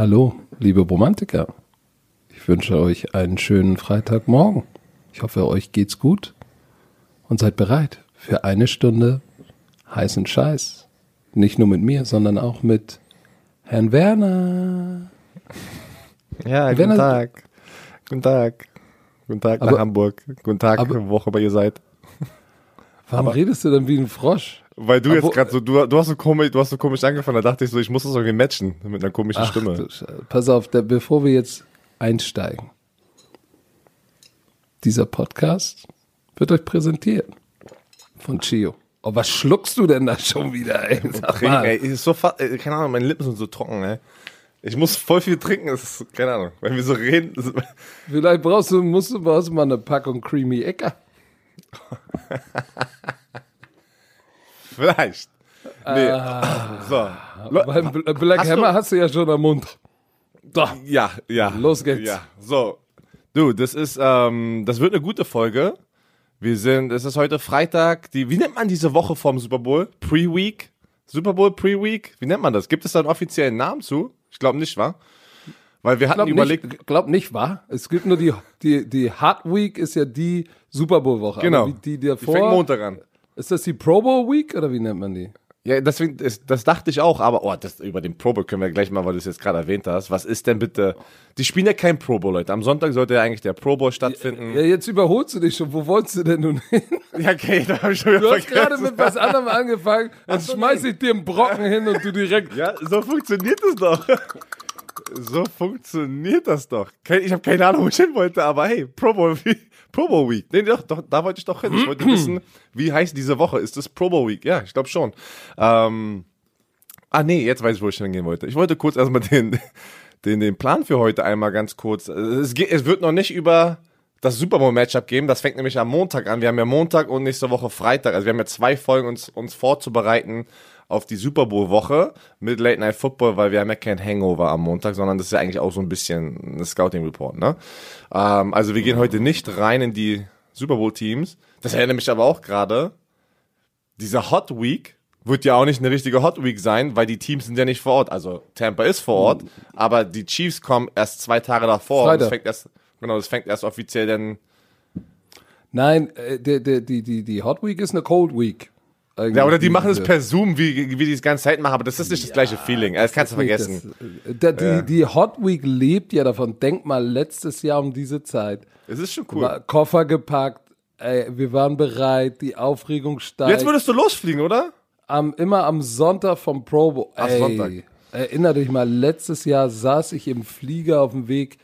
Hallo, liebe Romantiker. Ich wünsche euch einen schönen Freitagmorgen. Ich hoffe, euch geht's gut und seid bereit für eine Stunde heißen Scheiß. Nicht nur mit mir, sondern auch mit Herrn Werner. Ja, guten Werner- Tag. Guten Tag. Guten Tag nach Aber- Hamburg. Guten Tag, aber- wo auch immer ihr seid. Warum redest du denn wie ein Frosch? Weil du Aber- jetzt gerade so, du, du hast so komisch, du hast so komisch angefangen, da dachte ich so, ich muss das irgendwie matchen mit einer komischen Ach, Stimme. Pass auf, da, bevor wir jetzt einsteigen. Dieser Podcast wird euch präsentiert von Chio. Oh, was schluckst du denn da schon wieder, ey? Trinken, ey, ist so äh, keine Ahnung, meine Lippen sind so trocken, ey. Ich muss voll viel trinken, das ist, keine Ahnung, wenn wir so reden, Vielleicht brauchst du, musst du, brauchst du mal eine Packung Creamy Ecker. vielleicht. Nee. So. Beim Bl- Black Hast Hammer du- hast du ja schon am Mund. So, Ja, ja. Los geht's. Ja, so. Du, das ist, ähm, das wird eine gute Folge. Wir sind, es ist heute Freitag, die, wie nennt man diese Woche vorm Super Bowl? Pre-Week? Super Bowl Pre-Week? Wie nennt man das? Gibt es da einen offiziellen Namen zu? Ich glaube nicht, wa? Weil wir hatten glaub überlegt, nicht, glaub nicht, wahr? Es gibt nur die, die, die Hard Week ist ja die Super Bowl Woche. genau. Die, die die davor, fängt Montag an. Ist das die Pro Bowl Week oder wie nennt man die? Ja, deswegen, das, das dachte ich auch, aber oh, das, über den Pro Bowl können wir gleich mal, weil du es jetzt gerade erwähnt hast. Was ist denn bitte? Die spielen ja kein Pro Bowl, Leute. Am Sonntag sollte ja eigentlich der Pro Bowl stattfinden. Ja, jetzt überholst du dich schon. Wo wolltest du denn nun hin? Ja, okay, da habe ich schon wieder Du hast gerade mit was anderem angefangen, dann so, schmeiß ich dir einen Brocken hin und du direkt. Ja, so funktioniert das doch. So funktioniert das doch. Ich habe keine Ahnung, wo ich hin wollte, aber hey, Pro Bowl, Pro Bowl Week. Nee, doch, doch, da wollte ich doch hin. Ich wollte wissen, wie heißt diese Woche? Ist das Pro Bowl Week? Ja, ich glaube schon. Ähm, ah, nee, jetzt weiß ich, wo ich hingehen wollte. Ich wollte kurz erstmal den, den, den Plan für heute einmal ganz kurz. Es, geht, es wird noch nicht über das Super Bowl Matchup geben. Das fängt nämlich am Montag an. Wir haben ja Montag und nächste Woche Freitag. Also wir haben ja zwei Folgen uns, uns vorzubereiten auf die Super Bowl Woche mit Late Night Football, weil wir haben ja kein Hangover am Montag, sondern das ist ja eigentlich auch so ein bisschen ein Scouting Report, ne? Ähm, also wir gehen heute nicht rein in die Super Bowl Teams. Das erinnert mich aber auch gerade. Diese Hot Week wird ja auch nicht eine richtige Hot Week sein, weil die Teams sind ja nicht vor Ort. Also Tampa ist vor Ort, aber die Chiefs kommen erst zwei Tage davor. Und Freitag. das fängt erst, genau, das fängt erst offiziell dann. Nein, äh, der, die, die, die Hot Week ist eine Cold Week. Eigentlich. Ja, oder die machen es per Zoom, wie, wie die das ganze Zeit machen, aber das ist nicht das gleiche Feeling. Das kannst du vergessen. Das, äh, die, die Hot Week lebt ja davon. Denk mal, letztes Jahr um diese Zeit. Es ist schon cool. Koffer gepackt, ey, wir waren bereit, die Aufregung steigt. Jetzt würdest du losfliegen, oder? am, immer am Sonntag vom Pro Bowl. Ach, Ey, Sonntag. Erinner dich mal, letztes Jahr saß ich im Flieger auf dem Weg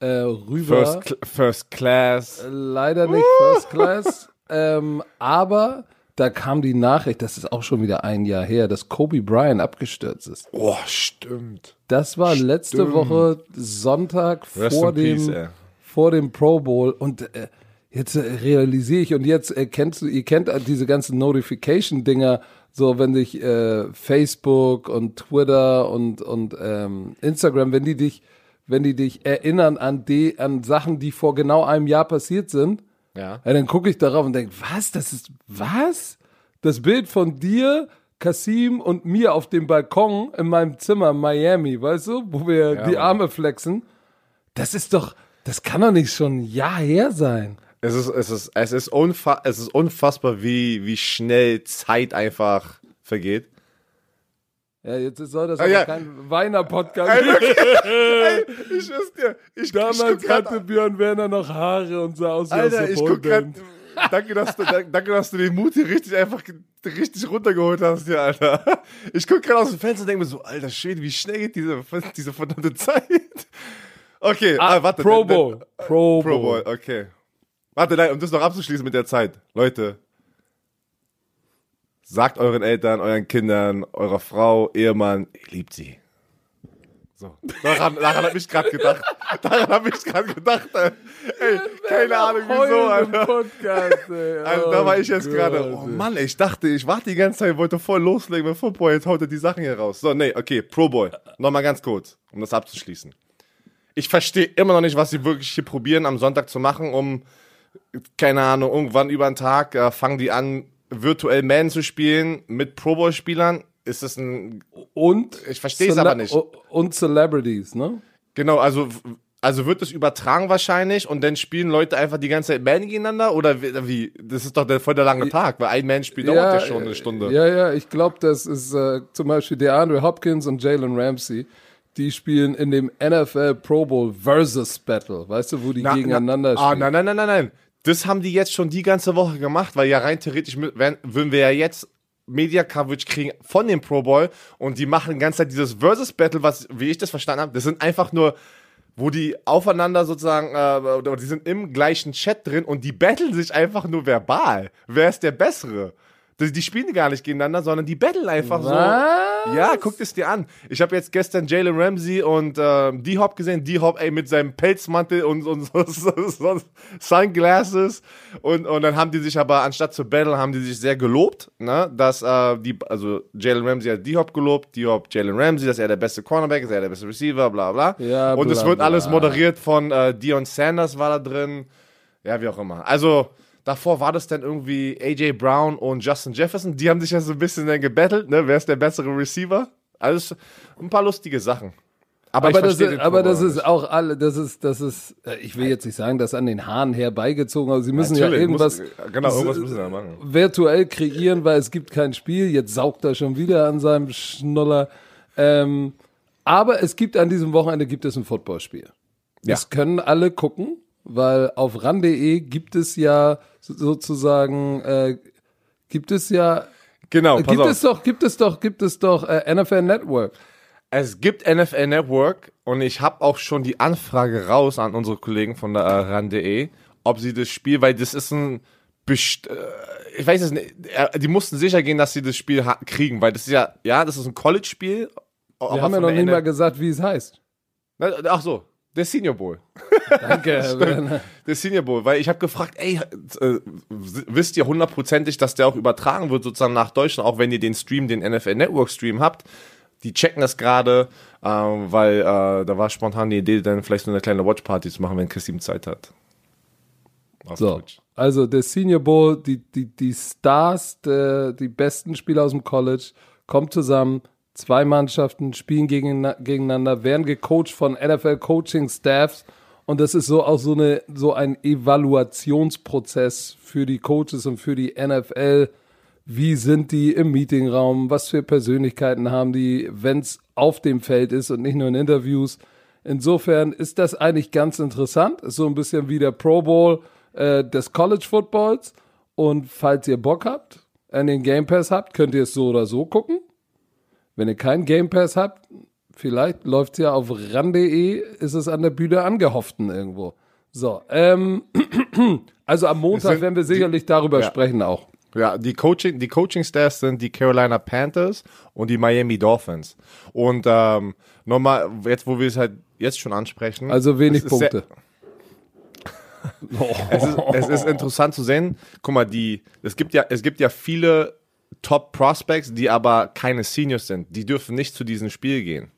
äh, rüber. First, First Class. Leider nicht First Class. ähm, aber da kam die Nachricht, das ist auch schon wieder ein Jahr her, dass Kobe Bryant abgestürzt ist. Oh, stimmt. Das war letzte Stimmt. Woche Sonntag Rest vor peace, dem, ey. vor dem Pro Bowl und äh, jetzt äh, realisiere ich und jetzt äh, kennst du, ihr kennt äh, diese ganzen Notification-Dinger, so wenn dich äh, Facebook und Twitter und, und ähm, Instagram, wenn die dich, wenn die dich erinnern an die, an Sachen, die vor genau einem Jahr passiert sind, Ja. ja, dann gucke ich darauf und denke, was? Das ist was? Das Bild von dir, Kasim und mir auf dem Balkon in meinem Zimmer in Miami, weißt du, wo wir die Mann. Arme flexen. Das ist doch, das kann doch nicht schon ein Jahr her sein. Es ist, es ist, es ist, unfa es ist unfassbar, wie, wie schnell Zeit einfach vergeht. Ja, jetzt soll das Ah, ja. kein Weiner-Podcast. Ey, ich schwör's dir. Ich, ich Damals grad- hatte Björn Werner noch Haare und sah aus wie Alter, aus ich guck grad, danke, dass du, danke, dass du den Mut hier richtig einfach richtig runtergeholt hast hier, Alter. Ich guck gerade aus dem Fenster und denke mir so, alter Schwede, wie schnell geht diese, diese verdammte Zeit? Okay, ah, warte. Pro Bowl. Pro, Pro Bowl. Bowl, okay. Warte, nein, um das noch abzuschließen mit der Zeit. Leute, sagt euren Eltern, euren Kindern, eurer Frau, Ehemann, ihr liebt sie. So, daran, daran hab ich gerade gedacht. Daran hab ich gerade gedacht. Ey, Ey, keine Ahnung wieso, Alter. Podcast, ey. Also, da war ich jetzt Oh gerade, oh. Mann, ey, ich dachte, ich warte die ganze Zeit, wollte voll loslegen mit Football, jetzt haut er die Sachen hier raus. So, nee, okay, Pro Bowl. Nochmal ganz kurz, um das abzuschließen. Ich verstehe immer noch nicht, was sie wirklich hier probieren, am Sonntag zu machen, um, keine Ahnung, irgendwann über den Tag äh, fangen die an, virtuell Man zu spielen mit Pro Bowl-Spielern. ist es ein. Und Ich verstehe es aber nicht. Und Celebrities, ne? Genau, also. Also wird es übertragen wahrscheinlich und dann spielen Leute einfach die ganze Zeit Band gegeneinander oder wie-? Das ist doch der, voll der lange Tag, weil ein Man spielt dauert ja schon eine Stunde. Ja, ja, ich glaube, das ist äh, zum Beispiel DeAndre Hopkins und Jalen Ramsey. Die spielen in dem NFL Pro Bowl Versus Battle, weißt du, wo die Na- gegeneinander na, Ah, spielen. nein, nein, nein, nein, nein. Das haben die jetzt schon die ganze Woche gemacht, weil ja rein theoretisch wären- würden wir ja jetzt Media Coverage kriegen von dem Pro Bowl und die machen die ganze Zeit dieses Versus Battle, was, wie ich das verstanden habe, das sind einfach nur, wo die aufeinander sozusagen, äh, oder die sind im gleichen Chat drin und die battlen sich einfach nur verbal. Wer ist der Bessere? Die, spielen gar nicht gegeneinander, sondern die battlen einfach so. Was? Ja, guck es dir an. Ich habe jetzt gestern Jalen Ramsey und äh, D-Hop gesehen. D-Hop, ey, mit seinem Pelzmantel und, und so, so, so Sunglasses. Und, und dann haben die sich aber, anstatt zu battlen, haben die sich sehr gelobt, ne? Dass, äh, die, also Jalen Ramsey hat D-Hop gelobt, D-Hop Jalen Ramsey, dass er der beste Cornerback ist, er der beste Receiver, bla bla. Ja, und es bla, wird bla. alles moderiert von äh, Dion Sanders war da drin. Ja, wie auch immer. Also, davor war das dann irgendwie AJ Brown und Justin Jefferson. Die haben sich ja so ein bisschen dann gebettelt, ne? Wer ist der bessere Receiver? Also, ein paar lustige Sachen. Aber, Aber, das, ist, aber das ist auch alle, das ist, das ist, äh, ich will jetzt nicht sagen, das an den Haaren herbeigezogen, aber sie müssen ja Natürlich, irgendwas muss, genau, irgendwas müssen machen. virtuell kreieren, weil es gibt kein Spiel. Jetzt saugt er schon wieder an seinem Schnuller. Ähm, aber es gibt an diesem Wochenende gibt es ein Footballspiel. Ja. Das können alle gucken, weil auf ran.de gibt es ja so- sozusagen, äh, gibt es ja, Genau, pass gibt auf. es doch, gibt es doch, gibt es doch äh, NFL Network. Es gibt NFL Network und ich habe auch schon die Anfrage raus an unsere Kollegen von der äh, RAN.de, ob sie das Spiel, weil das ist ein, best äh, ich weiß es nicht, äh, die mussten sicher gehen, dass sie das Spiel kriegen, weil das ist ja, ja, das ist ein College-Spiel. Wir haben ja noch nicht mal gesagt, wie es heißt. Ach so, der Senior Bowl. Danke. Der Senior Bowl, weil ich habe gefragt, ey, äh, wisst ihr hundertprozentig, dass der auch übertragen wird sozusagen nach Deutschland, auch wenn ihr den Stream, den NFL Network Stream habt? Die checken das gerade, ähm, weil äh, da war spontan die Idee, dann vielleicht so eine kleine Watchparty zu machen, wenn Christine Zeit hat. Auf So, Twitch. also der Senior Bowl, die, die, die Stars, der, die besten Spieler aus dem College, kommen zusammen, zwei Mannschaften spielen gegen, gegeneinander, werden gecoacht von NFL Coaching Staffs und das ist so auch so, eine, so ein Evaluationsprozess für die Coaches und für die NFL. Wie sind die im Meetingraum? Was für Persönlichkeiten haben die, wenn es auf dem Feld ist und nicht nur in Interviews? Insofern ist das eigentlich ganz interessant. Ist so ein bisschen wie der Pro Bowl äh, des College Footballs. Und falls ihr Bock habt, an den Game Pass habt, könnt ihr es so oder so gucken. Wenn ihr keinen Game Pass habt, vielleicht läuft es ja auf ran.de, ist es an der Bühne angehofften irgendwo. So, ähm, also am Montag werden wir sicherlich darüber ja. sprechen auch. Ja, die Coaching, die Coaching Staffs sind die Carolina Panthers und die Miami Dolphins. Und ähm, nochmal, jetzt wo wir es halt jetzt schon ansprechen. Also wenig ist sehr- Punkte. es ist, es ist interessant zu sehen. Guck mal, die, es gibt ja, es gibt ja viele Top Prospects, die aber keine Seniors sind. Die dürfen nicht zu diesem Spiel gehen.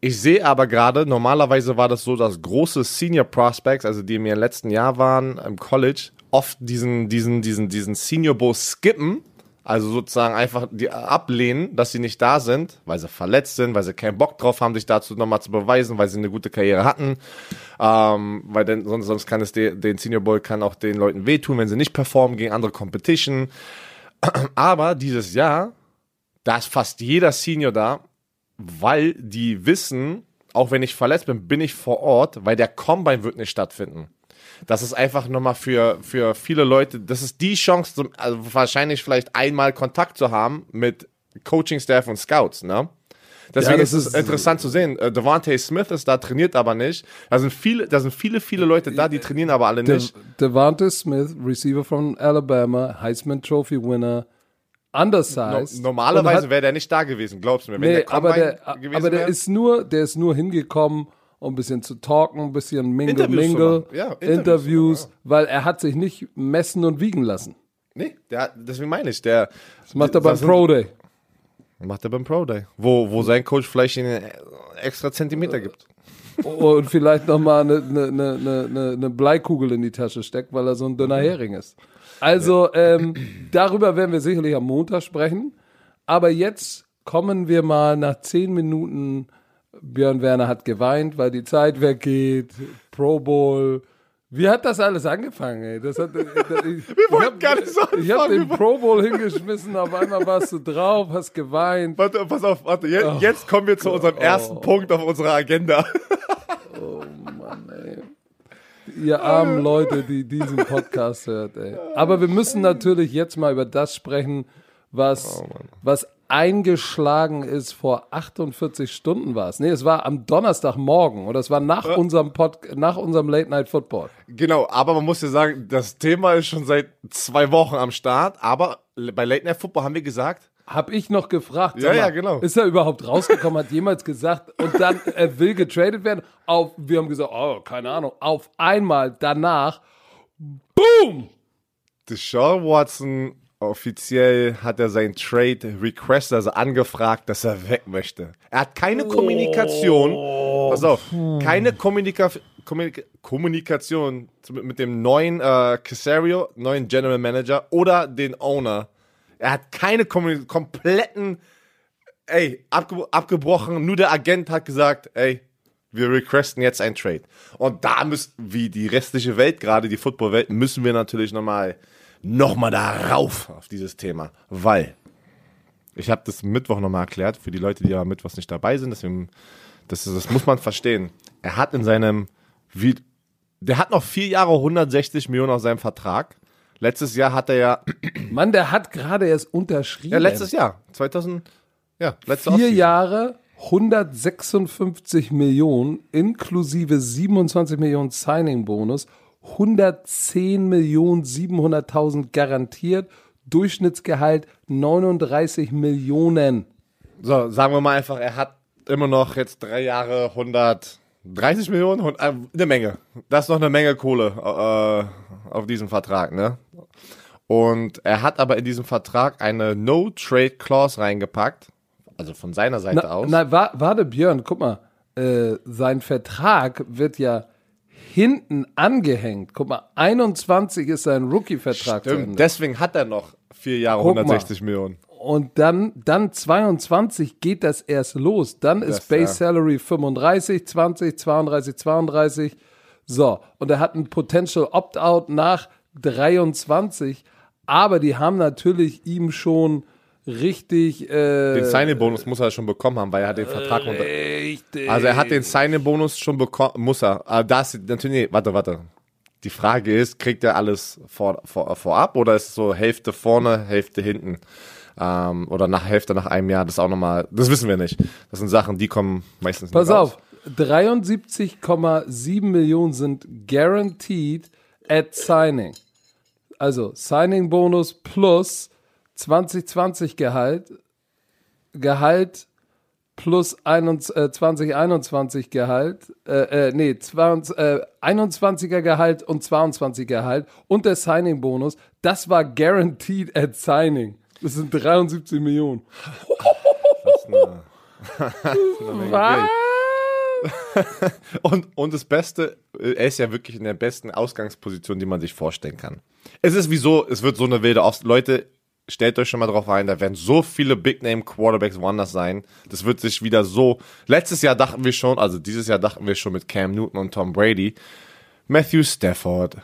Ich sehe aber gerade, normalerweise war das so, dass große Senior Prospects, also die mir im letzten Jahr waren im College, oft diesen, diesen, diesen, diesen Senior Bowl skippen. Also sozusagen einfach die ablehnen, dass sie nicht da sind, weil sie verletzt sind, weil sie keinen Bock drauf haben, sich dazu nochmal zu beweisen, weil sie eine gute Karriere hatten. Ähm, weil denn, sonst, sonst kann es de, den Senior Bowl kann auch den Leuten wehtun, wenn sie nicht performen gegen andere Competition. Aber dieses Jahr, da ist fast jeder Senior da, weil die wissen, auch wenn ich verletzt bin, bin ich vor Ort, weil der Combine wird nicht stattfinden. Das ist einfach nochmal für, für viele Leute, das ist die Chance, zum, also wahrscheinlich vielleicht einmal Kontakt zu haben mit Coaching-Staff und Scouts, ne? Deswegen das ist es ist- interessant zu sehen. Äh, Devontae Smith ist da, trainiert aber nicht. Da sind viele, da sind viele, viele Leute da, die trainieren aber alle De nicht. Devonta Smith, Receiver von Alabama, Heisman Trophy Winner, No, undersized. und normalerweise wäre der nicht da gewesen, glaubst du mir. Wenn Nee, der aber der, aber der ist nur, der ist nur hingekommen, um ein bisschen zu talken, ein bisschen mingle, Interviews mingle. Ja, Interviews Interviews, machen, weil er hat sich nicht messen und wiegen lassen. Nee, der, deswegen meine ich, der. Das macht er beim Pro Day. Macht er beim Pro Day. Wo, wo sein Coach vielleicht ihnen extra Zentimeter gibt. und vielleicht nochmal eine, eine, eine, eine, eine Bleikugel in die Tasche steckt, weil er so ein dünner Hering ist. Also, ähm, darüber werden wir sicherlich am Montag sprechen. Aber jetzt kommen wir mal nach zehn Minuten. Björn Werner hat geweint, weil die Zeit weggeht. Pro Bowl. Wie hat das alles angefangen, ey? Das hat, das, ich, Wir wollten gar nicht so Ich habe anfangen. den Pro Bowl hingeschmissen, auf einmal warst du drauf, hast geweint. Warte, pass auf, warte. Jetzt, jetzt kommen wir zu unserem ersten Punkt auf unserer Agenda. Ihr armen Leute, die diesen Podcast hört, ey. Aber wir müssen natürlich jetzt mal über das sprechen, was, was eingeschlagen ist vor 48 Stunden war es. Nee, es war am Donnerstagmorgen oder es war nach unserem Pod, nach unserem Late Night Football. Genau, aber man muss ja sagen, das Thema ist schon seit zwei Wochen am Start. Aber bei Late Night Football haben wir gesagt, Hab ich noch gefragt. Ja, sag ja, mal, genau. Ist er überhaupt rausgekommen, hat jemals gesagt und dann er will getradet werden? Auf, wir haben gesagt, oh, keine Ahnung. Auf einmal danach, boom! Deshaun Watson offiziell hat er sein Trade Request, also angefragt, dass er weg möchte. Er hat keine Kommunikation, pass auf, keine Kommunika Kommunika Kommunikation mit, dem neuen äh, Casario, neuen General Manager oder den Owner. Er hat keine Kommunikation, kompletten, ey, abge abgebrochen. Nur der Agent hat gesagt, ey, wir requesten jetzt ein Trade. Und da müssen, wie die restliche Welt, gerade die Footballwelt, müssen wir natürlich nochmal noch mal darauf auf dieses Thema. Weil, ich habe das Mittwoch nochmal erklärt, für die Leute, die ja Mittwochs nicht dabei sind, deswegen, das, das muss man verstehen. Er hat in seinem, wie, der hat noch vier Jahre 160 Millionen auf seinem Vertrag. Letztes Jahr hat er ja, Mann, der hat gerade erst unterschrieben. ja letztes Jahr, 2000, ja, letzte Vier Offseason. Jahre, 156 Millionen, inklusive 27 Millionen Signing-Bonus, 110 Millionen 700.000 garantiert, Durchschnittsgehalt 39 Millionen. So, sagen wir mal einfach, er hat immer noch jetzt drei Jahre 130 Millionen, hund- äh, eine Menge. Das ist noch eine Menge Kohle äh, auf diesem Vertrag, ne? Und er hat aber in diesem Vertrag eine No-Trade-Clause reingepackt, also von seiner Seite Na, aus. na wa warte, Björn, guck mal, äh, sein Vertrag wird ja hinten angehängt. Guck mal, 21 ist sein Rookie-Vertrag Stimmt, deswegen hat er noch vier Jahre Guck mal. 160 Millionen. Und dann, dann 22 geht das erst los. Dann ist Das, Base ja. Salary 35, 20, 32, 32. So, und er hat ein Potential Opt-out nach 23. Aber die haben natürlich ihm schon richtig. Äh, Den Signing-Bonus muss er schon bekommen haben, weil er hat den Vertrag unter. richtig. Also er hat den Signing-Bonus schon bekommen, muss er. Aber das, natürlich, nee, warte, warte. Die Frage ist, kriegt er alles vor, vor, vorab oder ist es so Hälfte vorne, Hälfte hinten? Ähm, oder nach Hälfte nach einem Jahr, das ist auch nochmal, das wissen wir nicht. Das sind Sachen, die kommen meistens nicht Pass auf, 73,7 Millionen sind guaranteed at signing. Also Signing Bonus plus 2020 Gehalt, Gehalt plus 21, äh, 2021 Gehalt, äh, äh, nee, 20, äh, 21er Gehalt und 22 Gehalt und der Signing Bonus, das war guaranteed at signing. Das sind 73 Millionen. Was? Und, und das Beste, äh, er ist ja wirklich in der besten Ausgangsposition, die man sich vorstellen kann. Es ist wieso, es wird so eine wilde Off Leute, stellt euch schon mal drauf ein, da werden so viele Big Name Quarterbacks woanders sein. Das wird sich wieder so. Letztes Jahr dachten wir schon, also dieses Jahr dachten wir schon mit Cam Newton und Tom Brady. Matthew Stafford.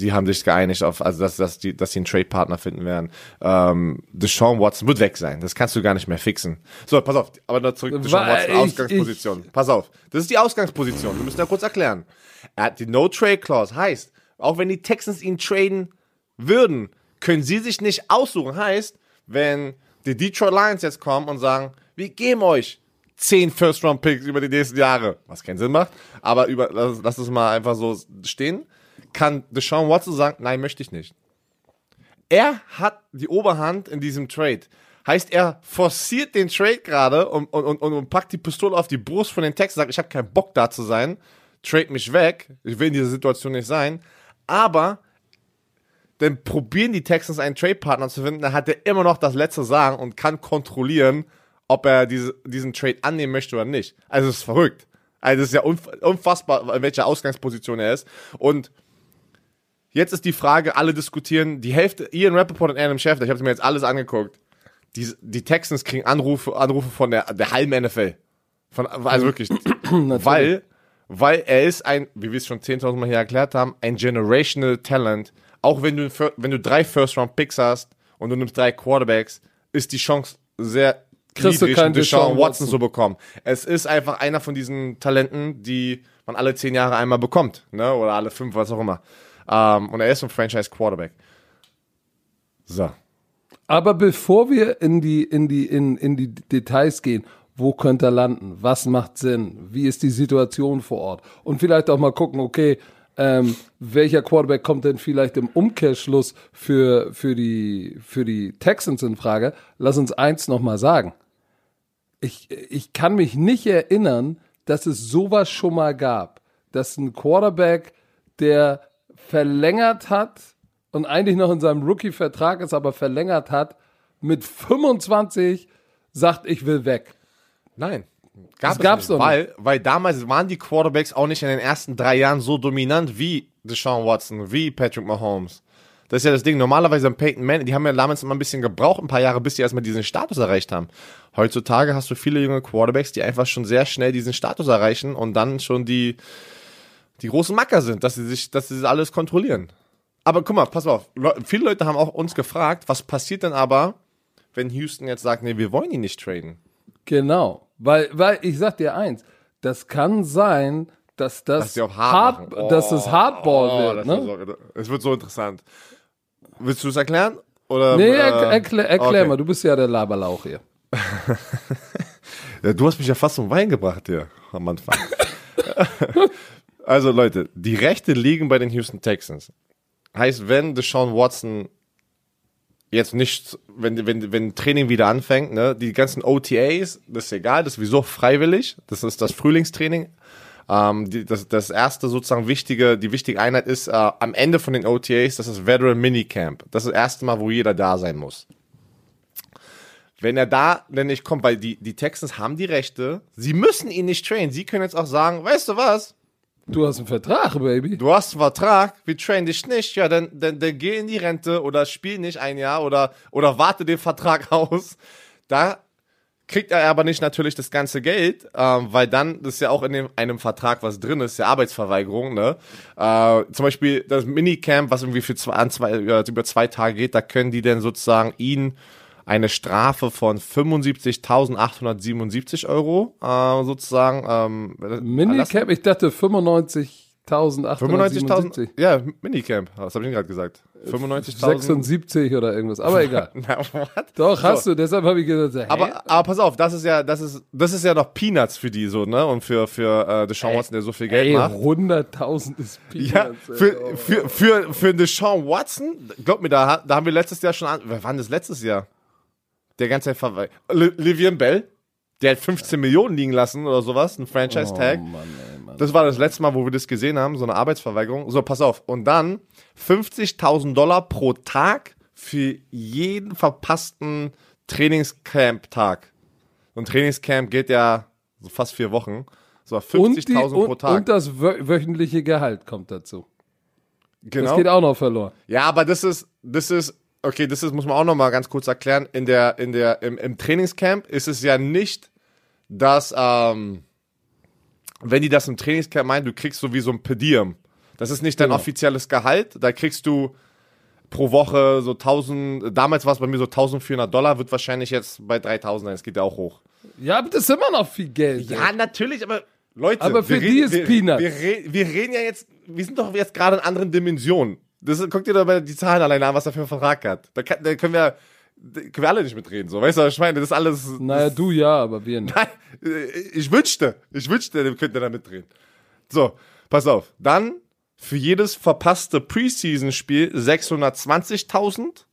Die haben sich geeinigt auf, also dass, dass, die, dass sie einen Trade-Partner finden werden. Ähm, Deshaun Watson wird weg sein. Das kannst du gar nicht mehr fixen. So, pass auf, aber noch zurück zu Deshaun Wa- Watson, ich- Ausgangsposition. Pass auf, das ist die Ausgangsposition. Wir müssen ja kurz erklären. Er hat die No-Trade-Clause. Heißt, auch wenn die Texans ihn traden würden, können sie sich nicht aussuchen. Heißt, wenn die Detroit Lions jetzt kommen und sagen, wir geben euch 10 First-Round-Picks über die nächsten Jahre, was keinen Sinn macht, aber über, lass, lass es mal einfach so stehen, kann Deshaun Watson sagen, nein, möchte ich nicht. Er hat die Oberhand in diesem Trade. Heißt, er forciert den Trade gerade und, und, und, und packt die Pistole auf die Brust von den Texans, sagt, ich habe keinen Bock da zu sein, trade mich weg, ich will in dieser Situation nicht sein, aber dann probieren die Texans einen Trade-Partner zu finden, dann hat er immer noch das letzte Sagen und kann kontrollieren, ob er diese, diesen Trade annehmen möchte oder nicht. Also es ist verrückt. Also es ist ja unf unfassbar, in welcher Ausgangsposition er ist. Und jetzt ist die Frage, alle diskutieren, die Hälfte, Ian Rappaport und Adam Schefter, ich habe mir jetzt alles angeguckt, die, die Texans kriegen Anrufe, Anrufe von der, der halben NFL. Von, also wirklich. weil, weil er ist ein, wie wir es schon 10.000 Mal hier erklärt haben, ein generational Talent. Auch wenn du, wenn du drei First-Round-Picks hast und du nimmst drei Quarterbacks, ist die Chance sehr Kriegst niedrig, Deshaun Deshaun Watson zu bekommen. Es ist einfach einer von diesen Talenten, die man alle zehn Jahre einmal bekommt, ne? Oder alle fünf, was auch immer. Ähm, und er ist ein Franchise Quarterback. So. Aber bevor wir in die, in die, in, in die Details gehen, wo könnte er landen? Was macht Sinn? Wie ist die Situation vor Ort? Und vielleicht auch mal gucken, okay, ähm, welcher Quarterback kommt denn vielleicht im Umkehrschluss für, für, die, für die Texans in Frage? Lass uns eins nochmal sagen. Ich, ich kann mich nicht erinnern, dass es sowas schon mal gab, dass ein Quarterback, der verlängert hat und eigentlich noch in seinem Rookie-Vertrag ist, aber verlängert hat, mit 25 sagt, ich will weg. Nein. Gab Das gab's nicht, doch weil, weil damals waren die Quarterbacks auch nicht in den ersten drei Jahren so dominant wie Deshaun Watson, wie Patrick Mahomes. Das ist ja das Ding. Normalerweise ein Peyton Manning, die haben ja damals immer ein bisschen gebraucht, ein paar Jahre, bis sie erstmal diesen Status erreicht haben. Heutzutage hast du viele junge Quarterbacks, die einfach schon sehr schnell diesen Status erreichen und dann schon die, die großen Macker sind, dass sie sich, dass sie alles kontrollieren. Aber guck mal, pass auf. Le viele Leute haben auch uns gefragt, was passiert denn aber, wenn Houston jetzt sagt, nee, wir wollen ihn nicht traden? Genau. Weil, weil ich sag dir eins, das kann sein, dass das, Dass hart machen. dass es Hardball Oh, wird. Ne? so, es wird so interessant. Willst du es erklären? Oder, Nee, äh, er, erklär, erklär okay. mal, du bist ja der Laberlauch hier. Ja, du hast mich ja fast zum Wein gebracht hier am Anfang. also Leute, die Rechte liegen bei den Houston Texans. Heißt, wenn Deshaun Watson jetzt nicht, wenn, wenn, wenn Training wieder anfängt, ne, die ganzen OTAs, das ist egal, das ist sowieso freiwillig, das ist das Frühlingstraining. Ähm, die, das, das erste sozusagen wichtige, die wichtige Einheit ist äh, am Ende von den OTAs, das ist Veteran Minicamp. Das ist das erste Mal, wo jeder da sein muss. Wenn er da denn nicht kommt, weil die, die Texans haben die Rechte, sie müssen ihn nicht trainen. Sie können jetzt auch sagen, weißt du was, Du hast einen Vertrag, Baby. du hast einen Vertrag, wir trainen dich nicht, ja, dann, dann, dann geh in die Rente oder spiel nicht ein Jahr oder, oder warte den Vertrag aus. Da kriegt er aber nicht natürlich das ganze Geld, ähm, weil dann ist ja auch in dem, einem Vertrag was drin ist, ja Arbeitsverweigerung, ne? Äh, zum Beispiel das Minicamp, was irgendwie für zwei, an zwei, über zwei Tage geht, da können die dann sozusagen ihn eine Strafe von 75.877 Euro äh, sozusagen ähm. Minicap, ich dachte 95.877. 95.000? Ja, Minicamp. Was habe ich gerade gesagt? 95.000. 76 oder irgendwas, aber egal. Na? Doch, hast du, deshalb habe ich gesagt, hä? Aber, aber pass auf, das ist ja, das ist, das ist ja noch Peanuts für die so, ne? Und für, für äh, Deshaun Watson, der so viel Geld Ey, macht. 100.000 ist Ja, Peanuts. ey. für, Oh. für, für, für Deshaun Watson, glaub mir, da, da haben wir letztes Jahr schon an, denn das letztes Jahr? Der ganze Zeit verwe- Li- Livian Bell, der hat 15 Millionen liegen lassen oder sowas, ein Franchise-Tag. Oh, Mann, ey, Mann. Das war das letzte Mal, wo wir das gesehen haben, so eine Arbeitsverweigerung. So, pass auf. Und dann 50.000 Dollar pro Tag für jeden verpassten Trainingscamp-Tag. Ein Trainingscamp geht ja so fast vier Wochen. So und, die, 50.000 pro und, Tag. und das wö wöchentliche Gehalt kommt dazu. Das genau. geht auch noch verloren. Ja, aber das ist, das ist, okay, das ist, muss man auch noch mal ganz kurz erklären. In der, in der, im, im Trainingscamp ist es ja nicht, dass, ähm, wenn die das im Trainingscamp meinen, du kriegst so wie so ein Per Diem. Das ist nicht dein Genau. offizielles Gehalt. Da kriegst du pro Woche so 1000, damals war es bei mir so 1400 Dollar, wird wahrscheinlich jetzt bei 3000 sein. Es geht ja auch hoch. Ja, aber das ist immer noch viel Geld. ey. Ja, natürlich, aber Leute, Aber für wir die reden- ist wir, Peanuts. Wir, re- wir reden ja jetzt, wir sind doch jetzt gerade in anderen Dimensionen. Das, guck dir doch mal die Zahlen alleine an, was er für einen Vertrag hat. Da, kann, da können wir, können wir alle nicht mitreden, so. Weißt du, was ich meine? Das ist alles. Naja, du ja, aber wir nicht. Nein, äh, ich wünschte, ich wünschte, ihr könnt ihr da mitreden. So, pass auf. Dann für jedes verpasste Preseason-Spiel 620.000.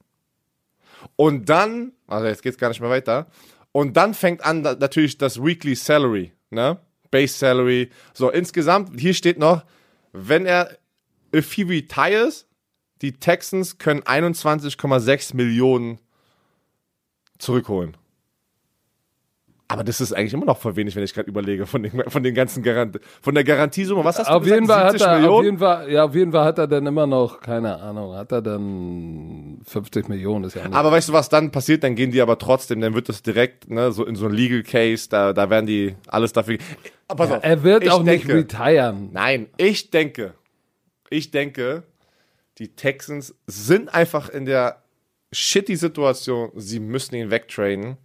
Und dann, also jetzt geht's gar nicht mehr weiter. Und dann fängt an da, natürlich das Weekly Salary, ne? Base Salary. So, insgesamt, hier steht noch, wenn er, if he retires, die Texans können 21,6 Millionen zurückholen. Aber das ist eigentlich immer noch voll wenig, wenn ich gerade überlege, von den, von den ganzen Garant von der Garantiesumme. Was hast du auf gesagt? jeden Fall hat 70 er, auf Millionen? jeden Fall, ja, auf jeden Fall hat er dann immer noch, keine Ahnung, hat er dann 50 Millionen, ist ja nicht. Aber weißt du, was dann passiert? Dann gehen die aber trotzdem, dann wird das direkt, ne, so in so ein Legal Case, da, da werden die alles dafür. Pass auf, er wird auch nicht denke, retiren. Nein, ich denke, ich denke, die Texans sind einfach in der shitty Situation, sie müssen ihn wegtraden.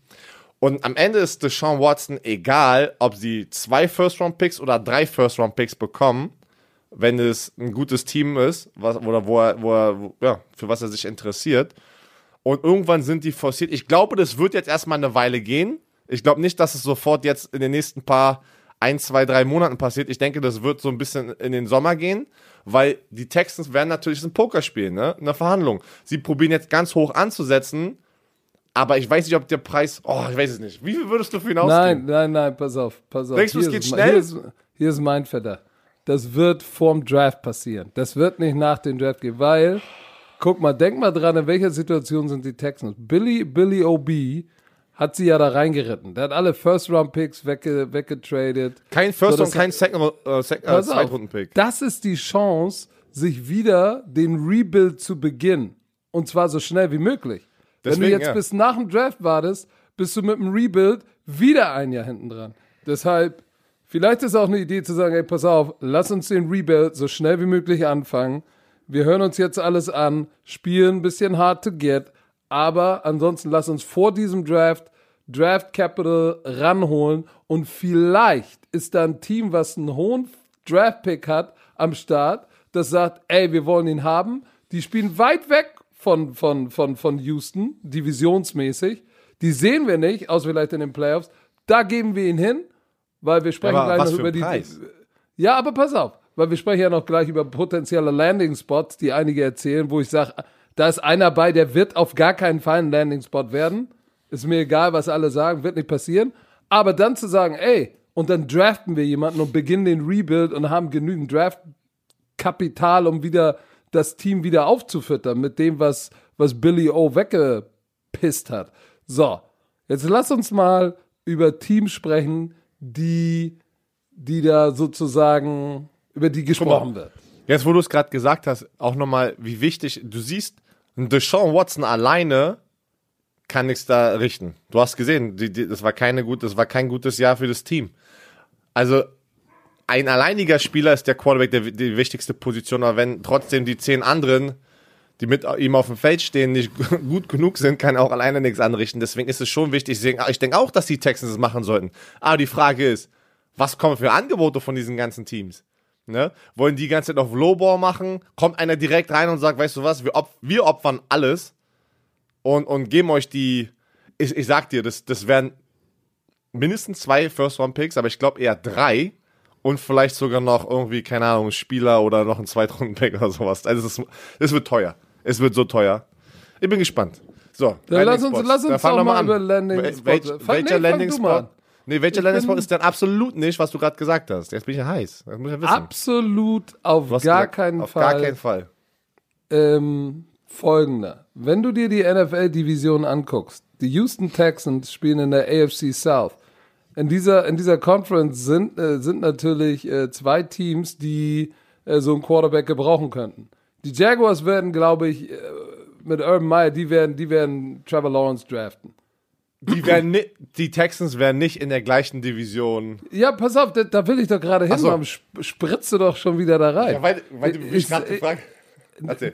Und am Ende ist Deshaun Watson egal, ob sie zwei First-Round-Picks oder drei First-Round-Picks bekommen, wenn es ein gutes Team ist, was, oder wo er, wo er, wo, ja, für was er sich interessiert. Und irgendwann sind die forciert. Ich glaube, das wird jetzt erstmal eine Weile gehen. Ich glaube nicht, dass es sofort jetzt in den nächsten paar, ein, zwei, drei Monaten passiert. Ich denke, das wird so ein bisschen in den Sommer gehen, weil die Texans werden natürlich ein Pokerspiel, ne? Eine Verhandlung. Sie probieren jetzt ganz hoch anzusetzen, aber ich weiß nicht, ob der Preis, oh, ich weiß es nicht. Wie viel würdest du für ihn ausgeben? Nein, nein, nein, pass auf, pass auf. Denkst du, es geht ist- schnell? Hier ist, hier ist mein Vetter. Das wird vorm Draft passieren. Das wird nicht nach dem Draft gehen, weil, guck mal, denk mal dran, in welcher Situation sind die Texans. Billy, Billy O.B. hat sie ja da reingeritten. Der hat alle First-Round-Picks wegge, weggetradet. Kein First So, und kein Second, äh, äh. Das ist die Chance, sich wieder den Rebuild zu beginnen. Und zwar so schnell wie möglich. Wenn du Deswegen, jetzt ja. bis nach dem Draft wartest, bist du mit dem Rebuild wieder ein Jahr hinten dran. Deshalb, vielleicht ist auch eine Idee zu sagen, ey, pass auf, lass uns den Rebuild so schnell wie möglich anfangen. Wir hören uns jetzt alles an, spielen ein bisschen hard to get, aber ansonsten lass uns vor diesem Draft Draft Capital ranholen und vielleicht ist da ein Team, was einen hohen Draft Pick hat am Start, das sagt, ey, wir wollen ihn haben. Die spielen weit weg von, von, von, von Houston, divisionsmäßig. Die sehen wir nicht, außer vielleicht in den Playoffs. Da geben wir ihn hin, weil wir sprechen Aber gleich noch über die. Preis? Ja, aber pass auf, weil wir sprechen ja noch gleich über potenzielle Landing-Spots, die einige erzählen, wo ich sage, da ist einer bei, der wird auf gar keinen Fall ein Landing-Spot werden. Ist mir egal, was alle sagen, wird nicht passieren. Aber dann zu sagen, ey, und dann draften wir jemanden und beginnen den Rebuild und haben genügend Draft-Kapital, um wieder das Team wieder aufzufüttern mit dem, was, was Billy O weggepisst hat. So, jetzt lass uns mal über Teams sprechen, die die da sozusagen, über die gesprochen wird. Jetzt, wo du es gerade gesagt hast, auch nochmal, wie wichtig, du siehst, ein Deshaun Watson alleine kann nichts da richten. Du hast gesehen, die, die, das, war keine gut, das war kein gutes Jahr für das Team. Also, ein alleiniger Spieler ist der Quarterback der, die wichtigste Position, aber wenn trotzdem die zehn anderen, die mit ihm auf dem Feld stehen, nicht gut genug sind, kann er auch alleine nichts anrichten. Deswegen ist es schon wichtig. Ich denke auch, dass die Texans es machen sollten. Aber die Frage ist, was kommen für Angebote von diesen ganzen Teams? Ne? Wollen die ganze Zeit auf Lowball machen? Kommt einer direkt rein und sagt, weißt du was, wir, op wir opfern alles und, und geben euch die, ich, ich sag dir, das, das wären mindestens zwei First-Round-Picks, aber ich glaube eher drei und vielleicht sogar noch irgendwie, keine Ahnung, Spieler oder noch ein Zweitrunden-Pick oder sowas. Also es, ist, es wird teuer. Es wird so teuer. Ich bin gespannt. So, Dann lass uns- lass uns doch mal an. über Landing Spots- Welch, nee, welcher fang du Landing-Spot? mal. Nee, welcher bin- ist denn absolut nicht, was du gerade gesagt hast? Jetzt bin ich ja heiß. Das muss ich ja wissen. Absolut auf gar gesagt, keinen auf Fall. gar keinen Fall. ähm, folgender. Wenn du dir die NFL-Division anguckst, die Houston Texans spielen in der AFC South. In dieser, in dieser Conference sind, äh, sind natürlich äh, zwei Teams, die äh, so einen Quarterback gebrauchen könnten. Die Jaguars werden, glaube ich, äh, mit Urban Meyer, die werden, die werden Trevor Lawrence draften. Die, werden ni- die Texans wären nicht in der gleichen Division. Ja, pass auf, da, da will ich doch gerade hin, so. Mann. Sp- spritze doch schon wieder da rein. Ja, weil, weil du mich Ich- gerade ich- gefragt Erzähl.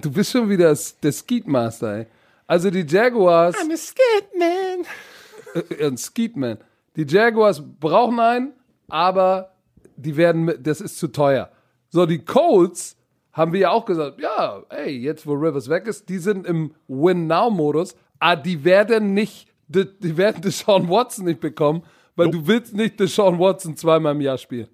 Du bist schon wieder der Skeetmaster, ey. Also die Jaguars, I'm a skid man. äh, ein Skeetman. Die Jaguars brauchen einen, aber die werden, mit- das ist zu teuer. So, die Colts haben wir ja auch gesagt, ja, ey, jetzt wo Rivers weg ist, die sind im Win-Now-Modus, aber die werden nicht, die, die werden Deshaun Watson nicht bekommen, weil du willst nicht Deshaun Watson zweimal im Jahr spielen.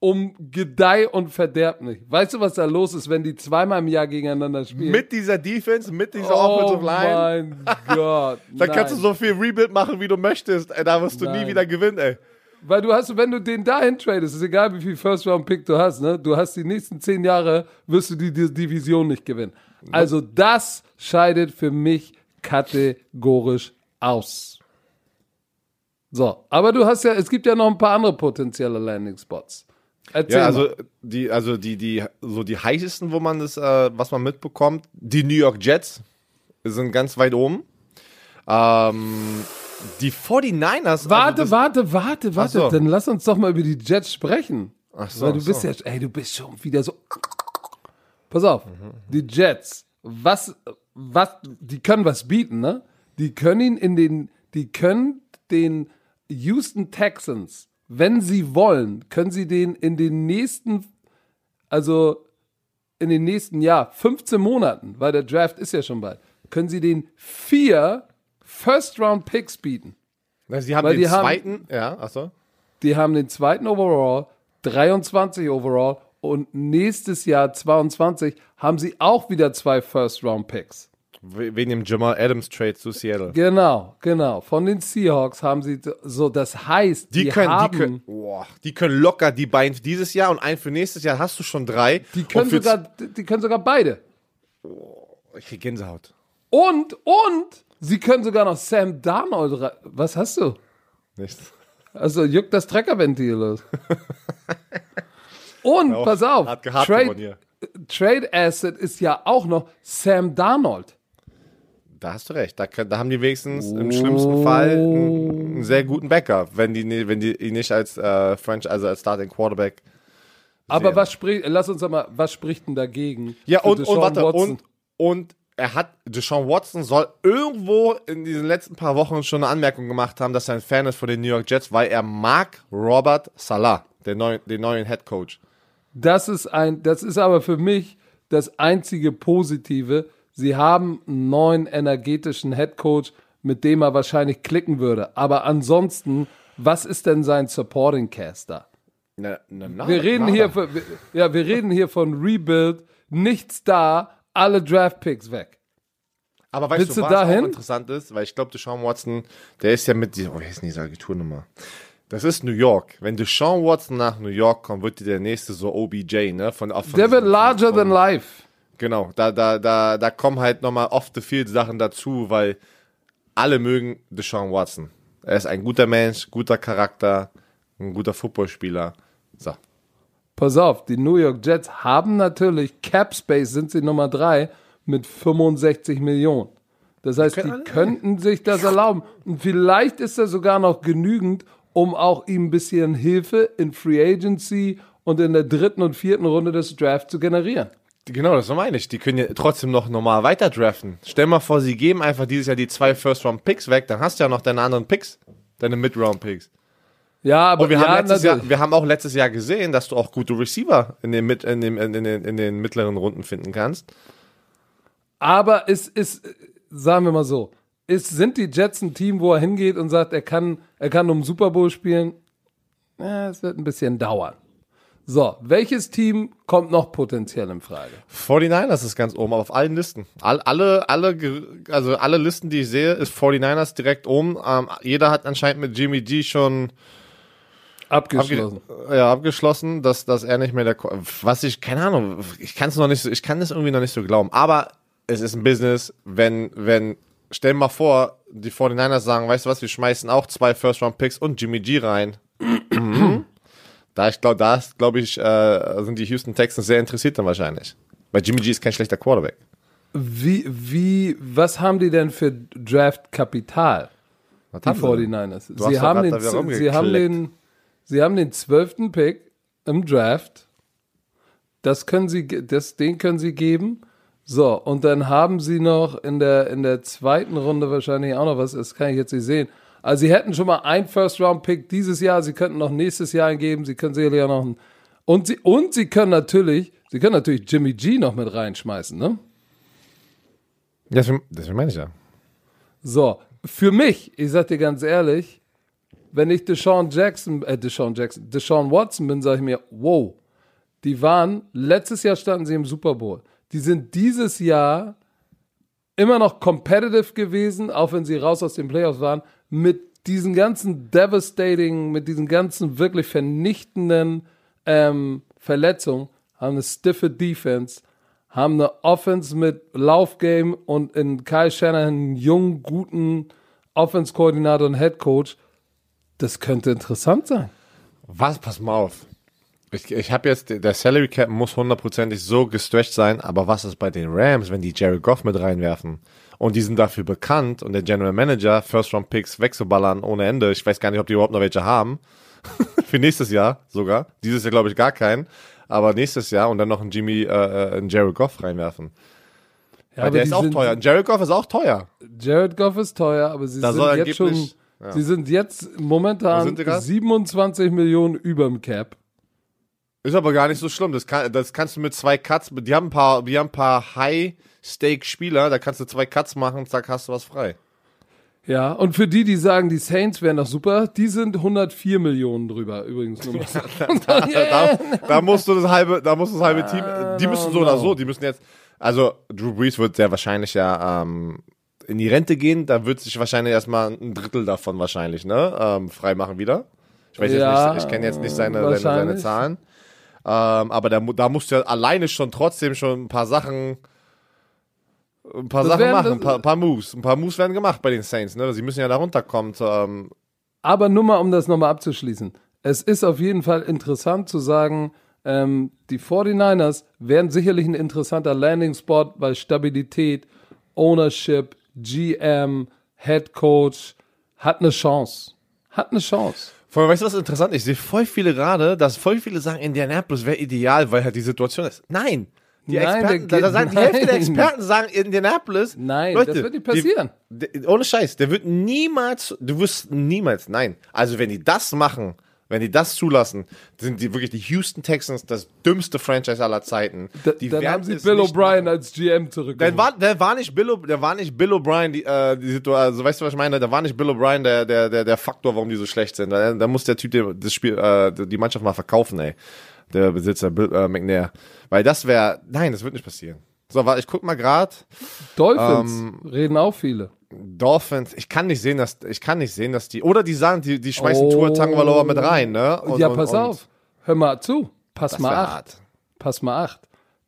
Um Gedeih und Verderb nicht. Weißt du, was da los ist, wenn die zweimal im Jahr gegeneinander spielen? Mit dieser Defense, mit dieser oh Offensive Line. mein Gott. Dann kannst du nein. so viel Rebuild machen, wie du möchtest. Ey, da wirst du Nein. nie wieder gewinnen, ey. Weil du hast, wenn du den dahin tradest, ist egal, wie viel First-Round-Pick du hast, ne? Du hast die nächsten zehn Jahre, wirst du die, die Division nicht gewinnen. Also das scheidet für mich kategorisch aus. So, aber du hast ja, es gibt ja noch ein paar andere potenzielle Landing-Spots. Erzähl Ja, also mal. die, also die, die, so die heißesten, wo man das, äh, was man mitbekommt, die New York Jets sind ganz weit oben. Ähm, die 49ers. Warte, also warte, warte, warte. so. Dann lass uns doch mal über die Jets sprechen. Ach so, Weil du bist so. ja, ey, du bist schon wieder so. Pass auf, die Jets, was, was, die können was bieten, ne? Die können ihn in den, die können den Houston Texans, wenn sie wollen, können sie den in den nächsten, also in den nächsten Jahr, 15 Monaten, weil der Draft ist ja schon bald, können sie den vier First-Round-Picks bieten. Na, Sie haben weil den die haben- zweiten, ja, achso. Die haben den zweiten Overall, 23 Overall und nächstes Jahr 22 haben sie auch wieder zwei First-Round-Picks. Wegen dem Jamal Adams Trade zu Seattle. Genau, genau. Von den Seahawks haben sie so, das heißt, Die, die, können, haben, die können, boah, die können locker die beiden für dieses Jahr und einen für nächstes Jahr hast du schon drei. die können sogar, die können sogar beide. Ich krieg Gänsehaut. Und, und, sie können sogar noch Sam Darnold, was hast du? Nichts. Also juckt das Treckerventil los. Und, Auch pass auf, Trade, hier. Trade Asset ist ja auch noch Sam Darnold. Da hast du recht. Da, da haben die wenigstens im schlimmsten Fall einen, einen sehr guten Backup, wenn die, ne- wenn die ihn nicht als äh, French, also als Starting Quarterback. Aber sehen. was spricht, lass uns mal, was spricht denn dagegen? Ja, und, und warte, Watson? und, und er hat, Deshaun Watson soll irgendwo in diesen letzten paar Wochen schon eine Anmerkung gemacht haben, dass er ein Fan ist von den New York Jets, weil er mag Robert Salah, den neuen, den neuen Head Coach. Das ist ein, das ist aber für mich das einzige Positive. Sie haben einen neuen energetischen Headcoach, mit dem er wahrscheinlich klicken würde. Aber ansonsten, was ist denn sein Supporting Cast da? Na, na, na, Wir reden hier, von, ja, wir reden hier von Rebuild, nichts da, alle Draft Picks weg. Aber weißt Willst du, was dahin? auch interessant ist? Weil ich glaube, Deshaun Watson, der ist ja mit dieser, oh, hier ist diese Agenturnummer. Das ist New York. Wenn Deshaun Watson nach New York kommt, wird der nächste so OBJ, ne? Von, von Der wird larger than life. Genau, da, da, da, da kommen halt nochmal off the field Sachen dazu, weil alle mögen Deshaun Watson. Er ist ein guter Mensch, guter Charakter, ein guter Footballspieler. So. Pass auf, die New York Jets haben natürlich Cap Space, sind sie Nummer drei mit 65 Millionen. Das heißt, die könnten sich das erlauben. Und vielleicht ist das sogar noch genügend, um auch ihm ein bisschen Hilfe in Free Agency und in der dritten und vierten Runde des Drafts zu generieren. Genau, das meine ich. Die können ja trotzdem noch normal weiter draften. Stell mal vor, sie geben einfach dieses Jahr die zwei First-Round-Picks weg, dann hast du ja noch deine anderen Picks, deine Mid-Round-Picks. Ja, aber Und wir, ja, haben. Jahr, wir haben auch letztes Jahr gesehen, dass du auch gute Receiver in den, in, dem, in, den, in den mittleren Runden finden kannst. Aber es ist, sagen wir mal so, ist, sind die Jets ein Team, wo er hingeht und sagt, er kann, er kann um Super Bowl spielen? Ja, es wird ein bisschen dauern. So, welches Team kommt noch potenziell in Frage? 49ers ist ganz oben, aber auf allen Listen. All, alle, alle, also alle Listen, die ich sehe, ist 49ers direkt oben. Ähm, jeder hat anscheinend mit Jimmy G schon Abgeschlossen. abge ja, abgeschlossen, dass, dass er nicht mehr der, Ko- was ich, keine Ahnung, ich kann es noch nicht so, ich kann das irgendwie noch nicht so glauben. Aber es ist ein Business, wenn, wenn, stell mal vor, die 49ers sagen, weißt du was, wir schmeißen auch zwei First-Round-Picks und Jimmy G rein. Da ich glaube, da glaube ich, äh, sind die Houston Texans sehr interessiert dann wahrscheinlich. Weil Jimmy G ist kein schlechter Quarterback. Wie, wie, was haben die denn für Draftkapital? Die haben sie denn? 49ers. hast Sie haben, den, sie, haben den, sie haben den zwölften Pick im Draft. Das können sie, das, den können sie geben. So, und dann haben sie noch in der, in der zweiten Runde wahrscheinlich auch noch was, das kann ich jetzt nicht sehen. Also sie hätten schon mal einen First-Round-Pick dieses Jahr, sie könnten noch nächstes Jahr eingeben, sie können sicherlich auch noch einen, und sie, und sie können natürlich, sie können natürlich Jimmy G noch mit reinschmeißen, ne? Deswegen, deswegen meine ich ja. So, für mich, ich sag dir ganz ehrlich, wenn ich Deshaun Jackson, äh, Deshaun Jackson, Deshaun Watson bin, sage ich mir, wow, die waren, letztes Jahr standen sie im Super Bowl. Die sind dieses Jahr immer noch competitive gewesen, auch wenn sie raus aus den Playoffs waren, mit diesen ganzen devastating, mit diesen ganzen wirklich vernichtenden ähm, Verletzungen, haben eine stiffe Defense, haben eine Offense mit Laufgame und in Kyle Shanahan einen jungen, guten Offense-Koordinator und Head Coach. Das könnte interessant sein. Was? Pass mal auf. Ich, ich habe jetzt, der Salary Cap muss hundertprozentig so gestretched sein, aber was ist bei den Rams, wenn die Jared Goff mit reinwerfen? Und die sind dafür bekannt und der General Manager First Round Picks wegzuballern ohne Ende. Ich weiß gar nicht, ob die überhaupt noch welche haben. Für nächstes Jahr sogar. Dieses Jahr glaube ich gar keinen. Aber nächstes Jahr und dann noch einen Jimmy, äh, äh einen Jared Goff reinwerfen. Ja, Weil der ist auch teuer. Jared Goff ist auch teuer. Jared Goff ist teuer, aber sie da sind jetzt schon, ja. sie sind jetzt momentan sind 27 Millionen überm Cap. Ist aber gar nicht so schlimm. Das, kann, das kannst du mit zwei Cuts, die haben ein paar, die haben ein paar High-Stake-Spieler, da kannst du zwei Cuts machen, zack, hast du was frei. Ja, und für die, die sagen, die Saints wären doch super, die sind 104 Millionen drüber, übrigens. da, da, da, musst du das halbe, da musst du das halbe Team, die müssen so oder so, die müssen jetzt, also Drew Brees wird sehr wahrscheinlich ja ähm, in die Rente gehen, da wird sich wahrscheinlich erstmal ein Drittel davon wahrscheinlich, ne, ähm, freimachen wieder. Ich weiß ja, jetzt nicht, ich kenne jetzt nicht seine, seine, seine Zahlen. Ähm, aber da, da musst du ja alleine schon trotzdem schon ein paar Sachen, ein paar das Sachen machen, ein paar, ein paar, Moves. Ein paar Moves werden gemacht bei den Saints, ne? Sie müssen ja da runterkommen. Ähm. Aber nur mal, um das nochmal abzuschließen. Es ist auf jeden Fall interessant zu sagen, ähm, die 49ers wären sicherlich ein interessanter Landing-Spot, weil Stabilität, Ownership, GM, Head Coach hat eine Chance. Hat eine Chance. Vor allem, weißt du, was interessant ist? Ich sehe voll viele gerade, dass voll viele sagen, Indianapolis wäre ideal, weil halt die Situation ist. Nein! Die nein, Experten, da, da sagen, die Hälfte der Experten sagen Indianapolis. Nein, Leute, das wird nicht passieren. Die, die, ohne Scheiß, der wird niemals, du wirst niemals, nein. Also wenn die das machen, wenn die das zulassen, sind die wirklich die Houston Texans das dümmste Franchise aller Zeiten. Da, dann haben sie Bill O'Brien als GM zurück. Der war, der war nicht Bill, der war nicht Bill O'Brien, die, äh, die Situation, also weißt du, was ich meine? Da war nicht Bill O'Brien der, der, der, der Faktor, warum die so schlecht sind. Da, da muss der Typ das Spiel, äh, die Mannschaft mal verkaufen, ey. Der Besitzer Bill, äh, McNair. Weil das wäre, nein, das wird nicht passieren. So, warte, ich guck mal grad. Dolphins ähm, reden auch viele. Dolphins, ich kann nicht sehen, dass ich kann nicht sehen, dass die oder die sagen, die, die schmeißen oh. Tour Tagovailoa mit rein, ne? Und, ja, pass und, auf. Hör mal zu. Pass mal acht. Hart. Pass mal acht.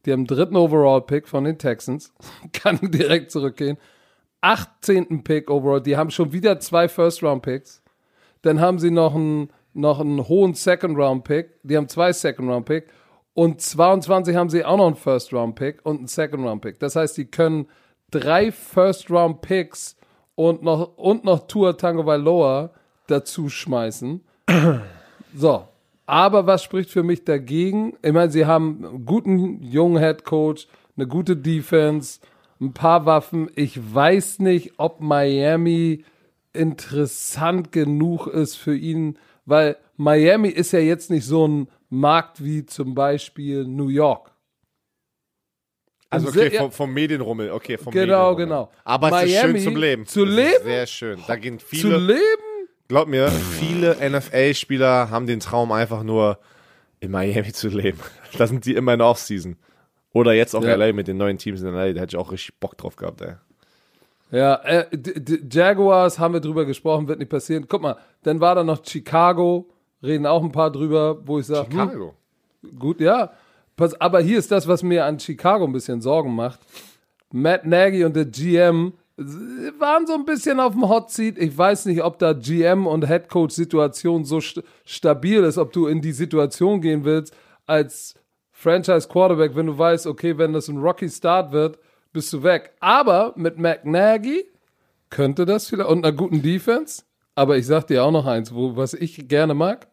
Die haben dritten Overall Pick von den Texans. kann direkt zurückgehen. 18. Pick Overall. Die haben schon wieder zwei First Round Picks. Dann haben sie noch einen noch einen hohen Second Round Pick. Die haben zwei Second Round Pick und 22 haben sie auch noch einen First Round Pick und einen Second Round Pick. Das heißt, die können drei First Round Picks und noch, und noch Tour Tango Vailoa dazu schmeißen. so. Aber was spricht für mich dagegen? Ich meine, sie haben einen guten jungen Head Coach, eine gute Defense, ein paar Waffen. Ich weiß nicht, ob Miami interessant genug ist für ihn, weil Miami ist ja jetzt nicht so ein Markt wie zum Beispiel New York. Also okay, vom, vom, Medienrummel, okay, vom Genau, genau. Aber Miami, es ist schön zum Leben. Zu leben? Sehr schön. Da gehen viele. Zu leben? Glaub mir, viele NFL-Spieler haben den Traum einfach nur in Miami zu leben. Da sind die immer in der Offseason. Oder jetzt auch ja. LA mit den neuen Teams in LA, da hätte ich auch richtig Bock drauf gehabt, ey. Ja, äh, Jaguars haben wir drüber gesprochen, wird nicht passieren. Guck mal, dann war da noch Chicago, reden auch ein paar drüber, wo ich sage, Chicago. Hm, gut, ja. Pass, aber hier ist das, was mir an Chicago ein bisschen Sorgen macht. Matt Nagy und der GM waren so ein bisschen auf dem Hot Seat. Ich weiß nicht, ob da GM und Head Coach Situation so st stabil ist, ob du in die Situation gehen willst als Franchise Quarterback, wenn du weißt, okay, wenn das ein Rocky Start wird, bist du weg. Aber mit McNaghy könnte das vielleicht und einer guten Defense. Aber ich sag dir auch noch eins, wo, was ich gerne mag.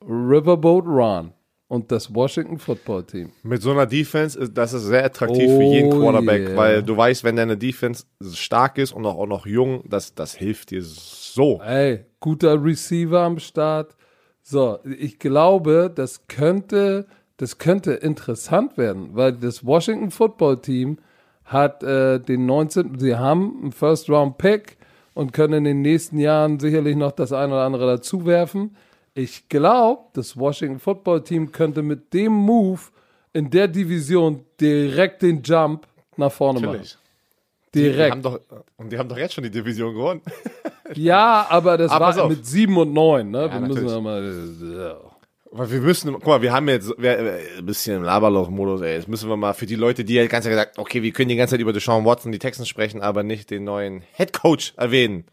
Riverboat Run und das Washington Football Team. Mit so einer Defense, ist, das ist sehr attraktiv oh, für jeden oh Quarterback, yeah. weil du weißt, wenn deine Defense stark ist und auch, auch noch jung, das, das hilft dir so. Ey, guter Receiver am Start. So, ich glaube, das könnte das könnte interessant werden, weil das Washington Football Team hat äh, den 19. Sie haben einen First Round Pick und können in den nächsten Jahren sicherlich noch das eine oder andere dazu werfen. Ich glaube, das Washington Football Team könnte mit dem Move in der Division direkt den Jump nach vorne Natürlich. machen. Direkt. Die haben doch, und die haben doch jetzt schon die Division gewonnen. ja, aber das aber war mit 7 und 9. Ne? Ja, wir müssen ja mal. Weil wir müssen, guck mal, wir haben jetzt wir, äh, ein bisschen im Laberloch-Modus, ey. Jetzt müssen wir mal für die Leute, die ja die ganze Zeit gesagt, okay, wir können die ganze Zeit über Deshaun Watson, die Texten sprechen, aber nicht den neuen Head Coach erwähnen.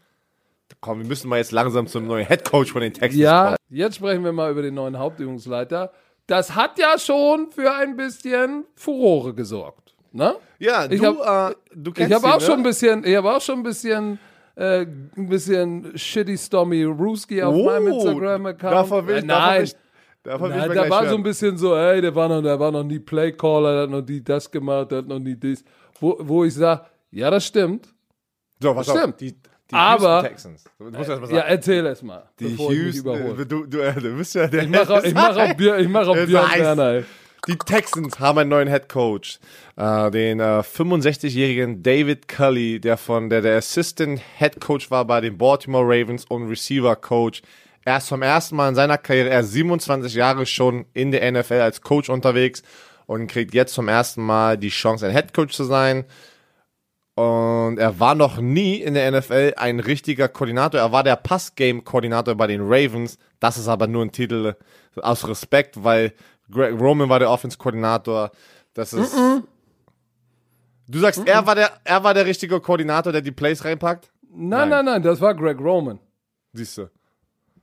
komm, wir müssen mal jetzt langsam zum neuen Head Coach von den Texans Ja, kommen. jetzt sprechen wir mal über den neuen Hauptübungsleiter. Das hat ja schon für ein bisschen Furore gesorgt. Ne? Ja, Ich du, hab- äh, du Ich kennst habe ihn, auch ne? schon ein bisschen, ich habe auch schon ein bisschen, äh, ein bisschen shitty Stormy Ruski auf Oh, meinem Instagram-Account. Ich, äh, nein, mal da war so hören. ein bisschen so, ey, der war noch, der war noch nie Playcaller, der hat noch nie das gemacht, der hat noch nie dies. Wo, wo ich sage, ja, das stimmt. So, pass auf, stimmt. Die, die Aber- Texans. Ja, erzähl es mal, die Houston, überhole. du, du, äh, du bist ja der Ich mache auch, ich mach auch, ich mach auch Es Björn Werner, ey. Die Texans haben einen neuen Head Coach, äh, den äh, 65-jährigen David Cully, der von der der Assistant Head Coach war bei den Baltimore Ravens und Receiver Coach. Er ist zum ersten Mal in seiner Karriere, er ist 27 Jahre schon in der NFL als Coach unterwegs und kriegt jetzt zum ersten Mal die Chance, ein Head Coach zu sein. Und er war noch nie in der NFL ein richtiger Koordinator. Er war der Passgame-Koordinator bei den Ravens. Das ist aber nur ein Titel aus Respekt, weil Greg Roman war der Offense-Koordinator. Das ist. Du sagst, er war der, er war der richtige Koordinator, der die Plays reinpackt? Nein, nein, nein, das war Greg Roman. Siehst du.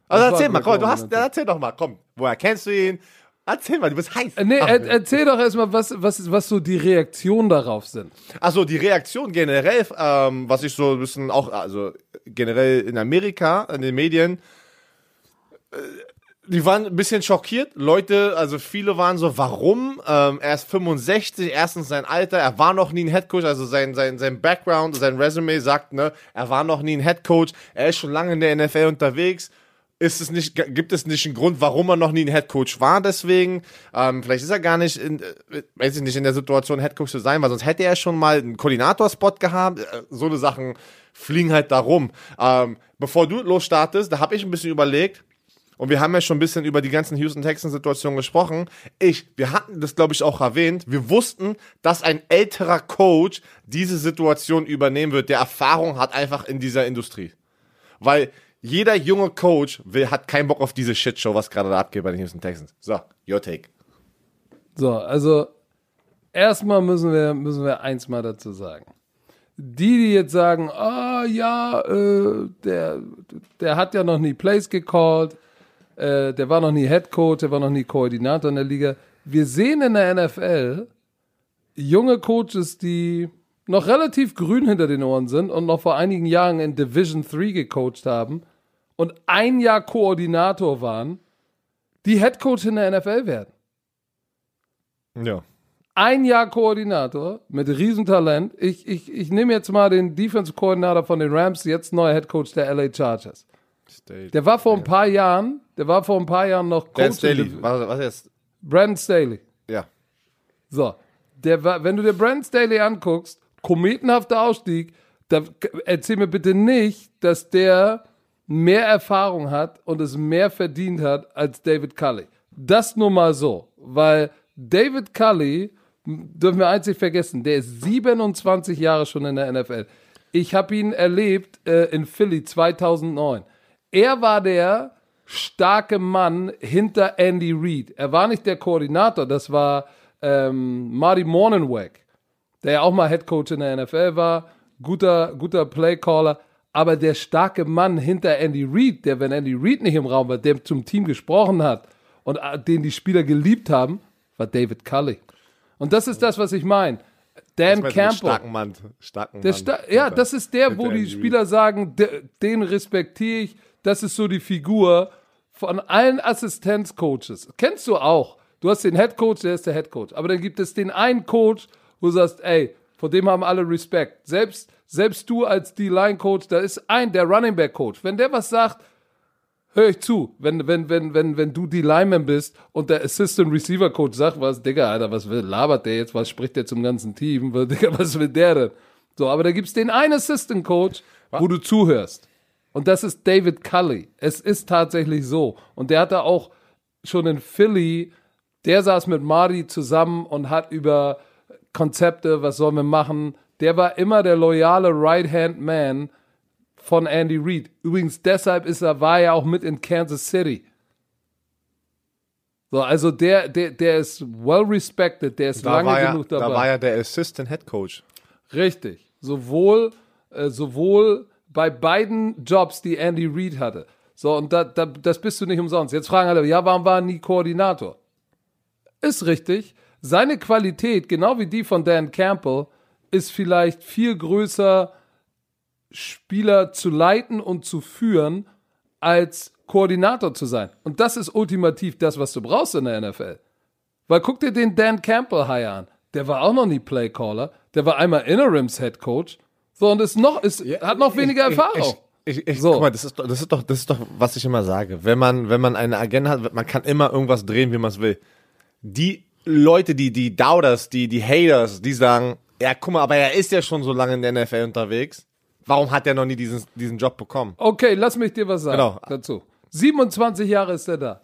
Also war erzähl mal, komm, du hast, erzähl doch mal, komm. Woher kennst du ihn? Erzähl mal, du bist heiß. Nee, Ach, er, erzähl doch erstmal, was, was, was so die Reaktionen darauf sind. Also die Reaktion generell, ähm, was ich so ein bisschen auch, also generell in Amerika, in den Medien, äh, die waren ein bisschen schockiert. Leute, also viele waren so, warum? Ähm, er ist 65, erstens sein Alter, er war noch nie ein Headcoach, also sein, sein, sein Background, sein Resume sagt, ne, er war noch nie ein Headcoach, er ist schon lange in der NFL unterwegs. Ist es nicht, gibt es nicht einen Grund, warum er noch nie ein Headcoach war, deswegen? Ähm, vielleicht ist er gar nicht in, äh, weiß ich nicht, in der Situation, Headcoach zu sein, weil sonst hätte er schon mal einen Koordinatorspot gehabt. Äh, So eine Sachen fliegen halt da rum. Ähm, bevor du losstartest, da habe ich ein bisschen überlegt, und wir haben ja schon ein bisschen über die ganzen Houston Texans Situationen gesprochen. Ich, wir hatten das glaube ich auch erwähnt. Wir wussten, dass ein älterer Coach diese Situation übernehmen wird, der Erfahrung hat einfach in dieser Industrie. Weil jeder junge Coach will, hat keinen Bock auf diese Shitshow, was gerade da abgeht bei den Houston Texans. So, your take. So, also erstmal müssen wir, müssen wir eins mal dazu sagen. Die, die jetzt sagen, ah ja, äh, der, der hat ja noch nie Plays gecallt, äh, der war noch nie Head Coach, der war noch nie Koordinator in der Liga. Wir sehen in der NFL junge Coaches, die noch relativ grün hinter den Ohren sind und noch vor einigen Jahren in Division 3 gecoacht haben und ein Jahr Koordinator waren, die Head Coach in der NFL werden Ja. ein Jahr Koordinator mit Riesentalent. Ich, ich, ich nehme jetzt mal den Defense-Koordinator von den Rams, jetzt neuer Head Coach der LA Chargers. Der war vor ein paar Jahren, der war vor ein paar Jahren noch Coach. Staley. Was, was jetzt? Brandon Staley. Ja. So. Der war, wenn du dir Brandon Staley anguckst, kometenhafter Ausstieg, da erzähl mir bitte nicht, dass der mehr Erfahrung hat und es mehr verdient hat als David Cully. Das nur mal so, weil David Cully, dürfen wir nicht vergessen, der ist 27 Jahre schon in der NFL. Ich habe ihn erlebt äh, in Philly 2009. Er war der starke Mann hinter Andy Reid. Er war nicht der Koordinator, das war ähm, Marty Morningweg, der ja auch mal Head Coach in der NFL war, guter, guter Playcaller. Aber der starke Mann hinter Andy Reid, der, wenn Andy Reid nicht im Raum war, der zum Team gesprochen hat und äh, den die Spieler geliebt haben, war David Cully. Und das ist das, was ich meine. Dan Mit Campbell. Starken Mann. Starken Mann. Sta ja, das ist der, wo die. Spieler sagen, de, den respektiere ich. Das ist so die Figur von allen Assistenzcoaches. Kennst du auch. Du hast den Head Coach, der ist der Head Coach. Aber dann gibt es den einen Coach, wo du sagst, ey, vor dem haben alle Respekt. Selbst, selbst du als D-Line-Coach, da ist ein, der Running Back-Coach. Wenn der was sagt, hör ich zu. Wenn, wenn, wenn, wenn, wenn du die Lineman bist und der Assistant Receiver Coach sagt, was, Digga, Alter, was will, labert der jetzt, was spricht der zum ganzen Team, Digga, was will der denn? So, aber da gibt's den einen Assistant Coach, wo du zuhörst. Und das ist David Cully. Es ist tatsächlich so. Und der hatte auch schon in Philly, der saß mit Marty zusammen und hat über Konzepte, was sollen wir machen. Der war immer der loyale Right-Hand-Man von Andy Reid. Übrigens, deshalb ist er, war er auch mit in Kansas City. So, also der, der, der ist well respected, der ist Da lange ja, genug dabei. da war ja der Assistant Head Coach. Richtig. Sowohl, äh, sowohl bei beiden Jobs, die Andy Reid hatte. So, und da, da, das bist du nicht umsonst. Jetzt fragen alle, ja, warum war er nie Koordinator? Ist richtig. Seine Qualität, genau wie die von Dan Campbell, ist vielleicht viel größer, Spieler zu leiten und zu führen, als Koordinator zu sein. Und das ist ultimativ das, was du brauchst in der NFL. Weil guck dir den Dan Campbell High an. Der war auch noch nie Playcaller. Der war einmal Interims Head Coach. So, und ist noch, ist, ja, hat noch weniger ich, Erfahrung. Ich, ich, ich, so. Guck mal, das ist, doch, das, ist doch, das ist doch, was ich immer sage. Wenn man, wenn man eine Agenda hat, man kann immer irgendwas drehen, wie man es will. Die Leute, die, die Doubters, die, die Haters, die sagen, ja, guck mal, aber er ist ja schon so lange in der NFL unterwegs. Warum hat er noch nie diesen, diesen Job bekommen? Okay, lass mich dir was sagen Genau. dazu. 27 Jahre ist er da.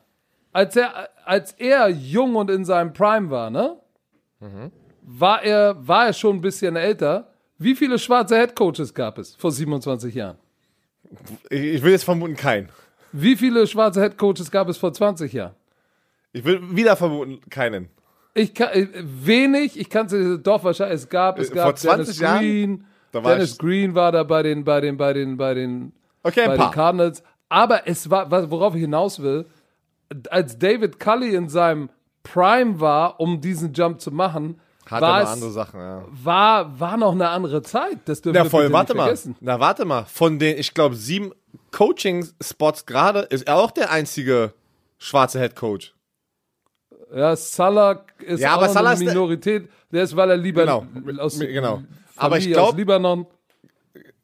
Als er, als er jung und in seinem Prime war, ne? War er, war er schon ein bisschen älter. Wie viele schwarze Headcoaches gab es vor 27 Jahren? Ich, will jetzt vermuten, kein. Wie viele schwarze Headcoaches gab es vor 20 Jahren? Ich will wieder vermuten, keinen. Ich kann, äh, wenig, ich kann es doch wahrscheinlich, es gab, es Äh, gab vor 20 Dennis Jahren? Green, Da war Dennis ich- Green war da bei den, bei den, bei den, bei den, Okay, bei den Cardinals. Aber es war, worauf ich hinaus will, als David Cully in seinem Prime war, um diesen Jump zu machen, Hat war, noch es, andere Sachen, ja. war, war noch eine andere Zeit. Das dürfen Na wir voll, warte mal. vergessen. Na, warte mal. Von den, ich glaube, sieben Coaching-Spots gerade ist er auch der einzige schwarze Head Coach. Ja, Salah ist Ja, aber Salah eine Minorität. Der ist, weil er lieber Genau, aus, genau. Familie Aber ich aus glaub- Libanon.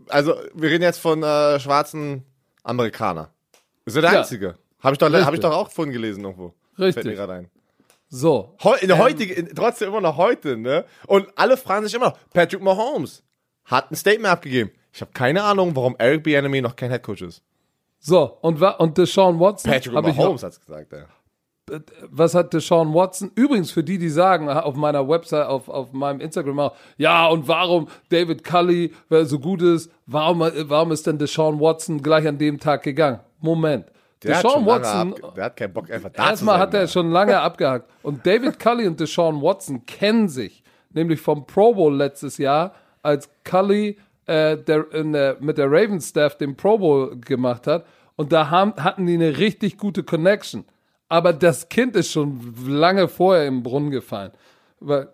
Also, wir reden jetzt von äh, schwarzen Amerikaner. Ist er der Ja. einzige? Habe ich, doch- hab ich Richtig. doch auch vorhin gelesen irgendwo. Fällt mir Richtig. gerade ein. So. Heu, in der heutigen, in, trotzdem immer noch heute, ne? Und alle fragen sich immer noch, Patrick Mahomes hat ein Statement abgegeben. Ich habe keine Ahnung, warum Eric Bieniemy noch kein Head Coach ist. So, und, und Deshaun Watson. Patrick Mahomes hat's gesagt, ja. Was hat Deshaun Watson? Übrigens, für die, die sagen, auf meiner Website, auf, auf meinem Instagram auch, ja, und warum David Cully, wer so gut ist, warum, warum ist denn Deshaun Watson gleich an dem Tag gegangen? Moment. Der Deshaun Watson, der hat keinen Bock einfach da erstmal hat er schon lange abgehakt. Und David Cully und Deshaun Watson kennen sich, nämlich vom Pro Bowl letztes Jahr, als Cully äh, der, der, mit der Ravens Staff den Pro Bowl gemacht hat. Und da haben, hatten die eine richtig gute Connection. Aber das Kind ist schon lange vorher im Brunnen gefallen. Weil,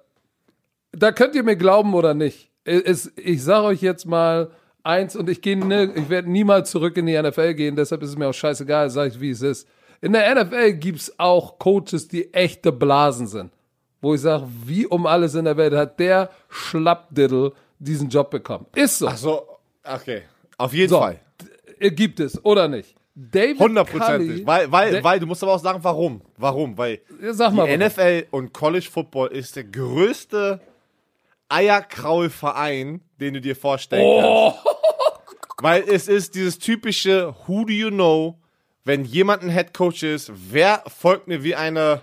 da könnt ihr mir glauben oder nicht. Es, ich sage euch jetzt mal eins und ich gehe, ne, ich werde niemals zurück in die NFL gehen, deshalb ist es mir auch scheißegal, sage ich, wie es ist. In der NFL gibt's auch Coaches, die echte Blasen sind. Wo ich sage, wie um alles in der Welt hat der Schlappdiddle diesen Job bekommen. Ist so. Ach so, okay. Auf jeden so. Fall. Äh, Gibt es, oder nicht? David Hundertprozentig. Weil, weil, Da- weil, du musst aber auch sagen, warum. Warum? Weil Ja, Sag die mal. warum. NFL und College Football ist der größte Eierkraulverein, den du dir vorstellen Oh. kannst. Weil es ist dieses typische Who do you know, wenn jemand ein Head Coach ist, wer folgt mir wie eine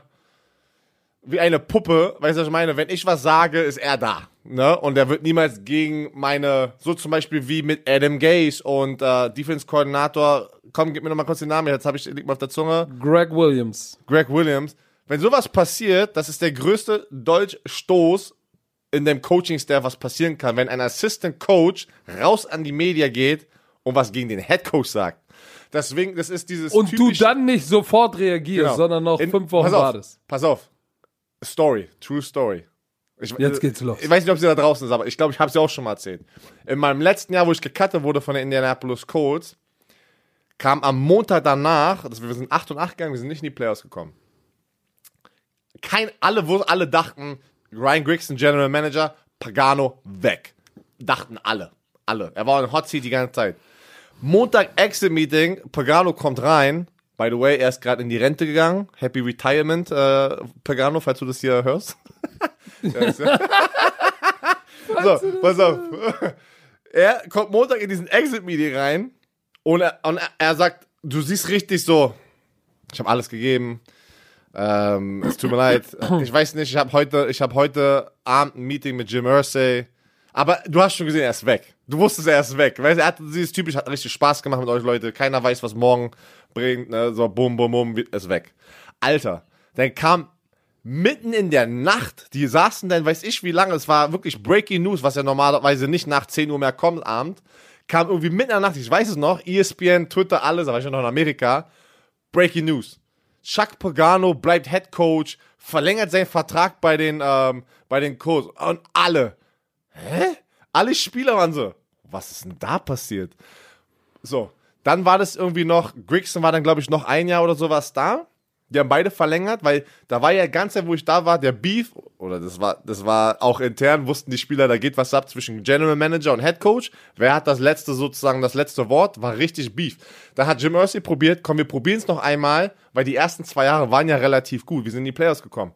wie eine Puppe, weißt du, was ich meine? Wenn ich was sage, ist er da. Ne? Und er wird niemals gegen meine, so zum Beispiel wie mit Adam Gase und äh, Defense-Koordinator, komm, gib mir noch mal kurz den Namen, jetzt habe ich, liegt mir auf der Zunge, Greg Williams. Greg Williams. Wenn sowas passiert, das ist der größte Dolchstoß in dem Coaching-Staff, was passieren kann, wenn ein Assistant Coach raus an die Media geht und was gegen den Head Coach sagt. Deswegen, das ist dieses Und du dann nicht sofort reagierst, Genau. sondern noch In- fünf Wochen pass auf, wartest. Pass auf. Story. True Story. Ich, Jetzt geht's los. Ich weiß nicht, ob sie da draußen ist, aber ich glaube, ich habe sie auch schon mal erzählt. In meinem letzten Jahr, wo ich gecuttet wurde von den Indianapolis Colts, kam am Montag danach, das, wir sind 8 und 8 gegangen, wir sind nicht in die Playoffs gekommen. Kein, alle, wo alle dachten, Ryan Grigson, General Manager, Pagano, weg. Dachten alle. Alle. Er war in Hot Seat die ganze Zeit. Montag Exit Meeting, Pagano kommt rein. By the way, er ist gerade in die Rente gegangen. Happy Retirement, äh, Pagano, falls du das hier hörst. So, pass auf. Er kommt Montag in diesen Exit Meeting rein und er, und er- sagt, du siehst richtig so, ich habe alles gegeben. Ähm, es tut mir leid. Ich weiß nicht, ich habe heute, ich habe heute Abend ein Meeting mit Jim Irsay. Aber du hast schon gesehen, er ist weg. Du wusstest, er ist weg. Weißt, er hat dieses typisch, hat richtig Spaß gemacht mit euch Leute. Keiner weiß, was morgen bringt. Ne? So, bum, bum, bum, ist weg. Alter, dann kam mitten in der Nacht, die saßen dann, weiß ich wie lange, es war wirklich Breaking News, was ja normalerweise nicht nach 10 Uhr mehr kommt, Abend, kam irgendwie mitten in der Nacht, ich weiß es noch, ESPN, Twitter, alles, da war ich noch in Amerika. Breaking News. Chuck Pagano bleibt Head Coach, verlängert seinen Vertrag bei den, ähm, bei den Colts. Und alle. Hä? Alle Spieler waren so. Was ist denn da passiert? So, dann war das irgendwie noch, Grigson war dann, glaube ich, noch ein Jahr oder sowas da. Die haben beide verlängert, weil da war ja ganz, wo ich da war, der Beef, oder das war, das war auch intern, wussten die Spieler, da geht was ab zwischen General Manager und Head Coach. Wer hat das letzte sozusagen, das letzte Wort, war richtig Beef. Da hat Jim Irsay probiert, komm, wir probieren es noch einmal, weil die ersten zwei Jahre waren ja relativ gut. Wir sind in die Playoffs gekommen.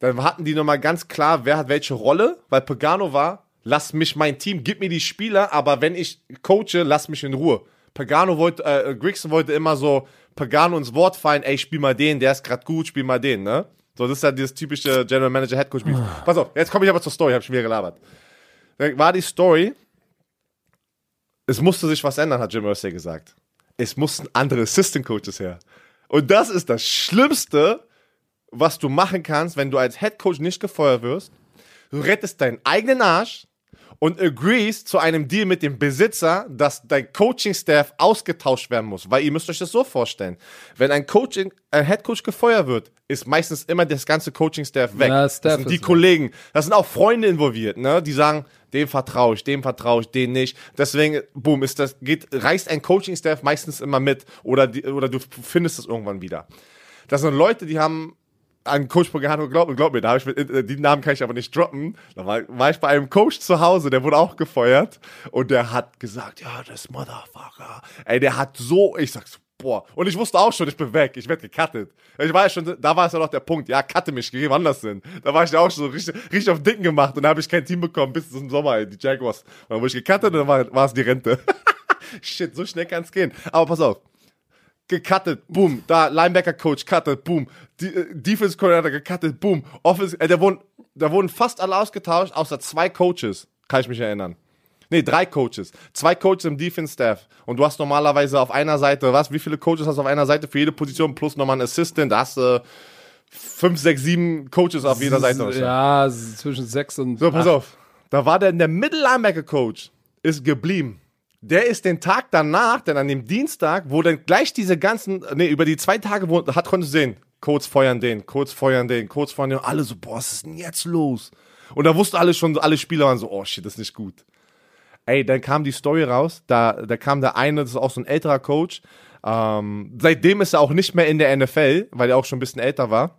Dann hatten die nochmal ganz klar, wer hat welche Rolle, weil Pagano war, lass mich mein Team, gib mir die Spieler, aber wenn ich coache, lass mich in Ruhe. Pagano wollte, äh, Grigson wollte immer so Pagano ins Wort fallen, ey, spiel mal den, der ist grad gut, spiel mal den, ne? So, das ist ja dieses typische General Manager Head Coach Beef. Pass auf, jetzt komme ich aber zur Story, hab ich mir gelabert. Dann war die Story, es musste sich was ändern, hat Jim Irsay gesagt. Es mussten andere Assistant Coaches her. Und das ist das Schlimmste, was du machen kannst, wenn du als Head Coach nicht gefeuert wirst. Du rettest deinen eigenen Arsch und agrees zu einem Deal mit dem Besitzer, dass dein Coaching-Staff ausgetauscht werden muss. Weil ihr müsst euch das so vorstellen. Wenn ein Coaching, ein Head Coach gefeuert wird, ist meistens immer das ganze Coaching-Staff weg. Ja, das sind die weg. Kollegen. Das sind auch Freunde involviert, ne? Die sagen, dem vertraue ich, dem vertraue ich, den nicht. Deswegen, boom, ist das, geht, reißt ein Coaching-Staff meistens immer mit. Oder, die, oder du findest es irgendwann wieder. Das sind Leute, die haben an Coach Pagano geglaubt und glaub mir, da hab ich, mit- die Namen kann ich aber nicht droppen. Da war, war ich bei einem Coach zu Hause, der wurde auch gefeuert und der hat gesagt, ja, das Motherfucker. Ey, der hat so, ich sag so, boah. Und ich wusste auch schon, ich bin weg, ich werde gecuttet. Ich war ja schon, da war es ja noch der Punkt, ja, cutte mich, geh woanders hin. Da war ich ja auch schon richtig, richtig auf Dicken gemacht und da habe ich kein Team bekommen bis zum Sommer, ey, die Jaguars. Und dann wurde ich gecuttet und dann war, es die Rente. Shit, so schnell kann es gehen. Aber pass auf gecuttet, boom, da Linebacker Coach cuttet, boom, die, äh, Defense Coordinator gecuttet, boom, Offense, äh, da wurden, da wurden fast alle ausgetauscht, außer zwei Coaches, kann ich mich erinnern. Nee, drei Coaches. Zwei Coaches im Defense Staff. Und du hast normalerweise auf einer Seite, was, wie viele Coaches hast du auf einer Seite für jede Position plus nochmal einen Assistant? Da hast du fünf, sechs, sieben Coaches auf jeder Seite. wahrscheinlich. Ja, zwischen sechs und. So, pass auf. Da war der, der Middle Linebacker Coach ist geblieben. Der ist den Tag danach, denn an dem Dienstag, wo dann gleich diese ganzen, nee, über die zwei Tage, wo, hat konntest du sehen, Codes feuern den, Codes feuern den, Codes feuern den, alle so, boah, was ist denn jetzt los? Und da wussten alle schon, alle Spieler waren so, oh shit, das ist nicht gut. Ey, dann kam die Story raus, da, da kam der eine, das ist auch so ein älterer Coach, ähm, seitdem ist er auch nicht mehr in der NFL, weil er auch schon ein bisschen älter war.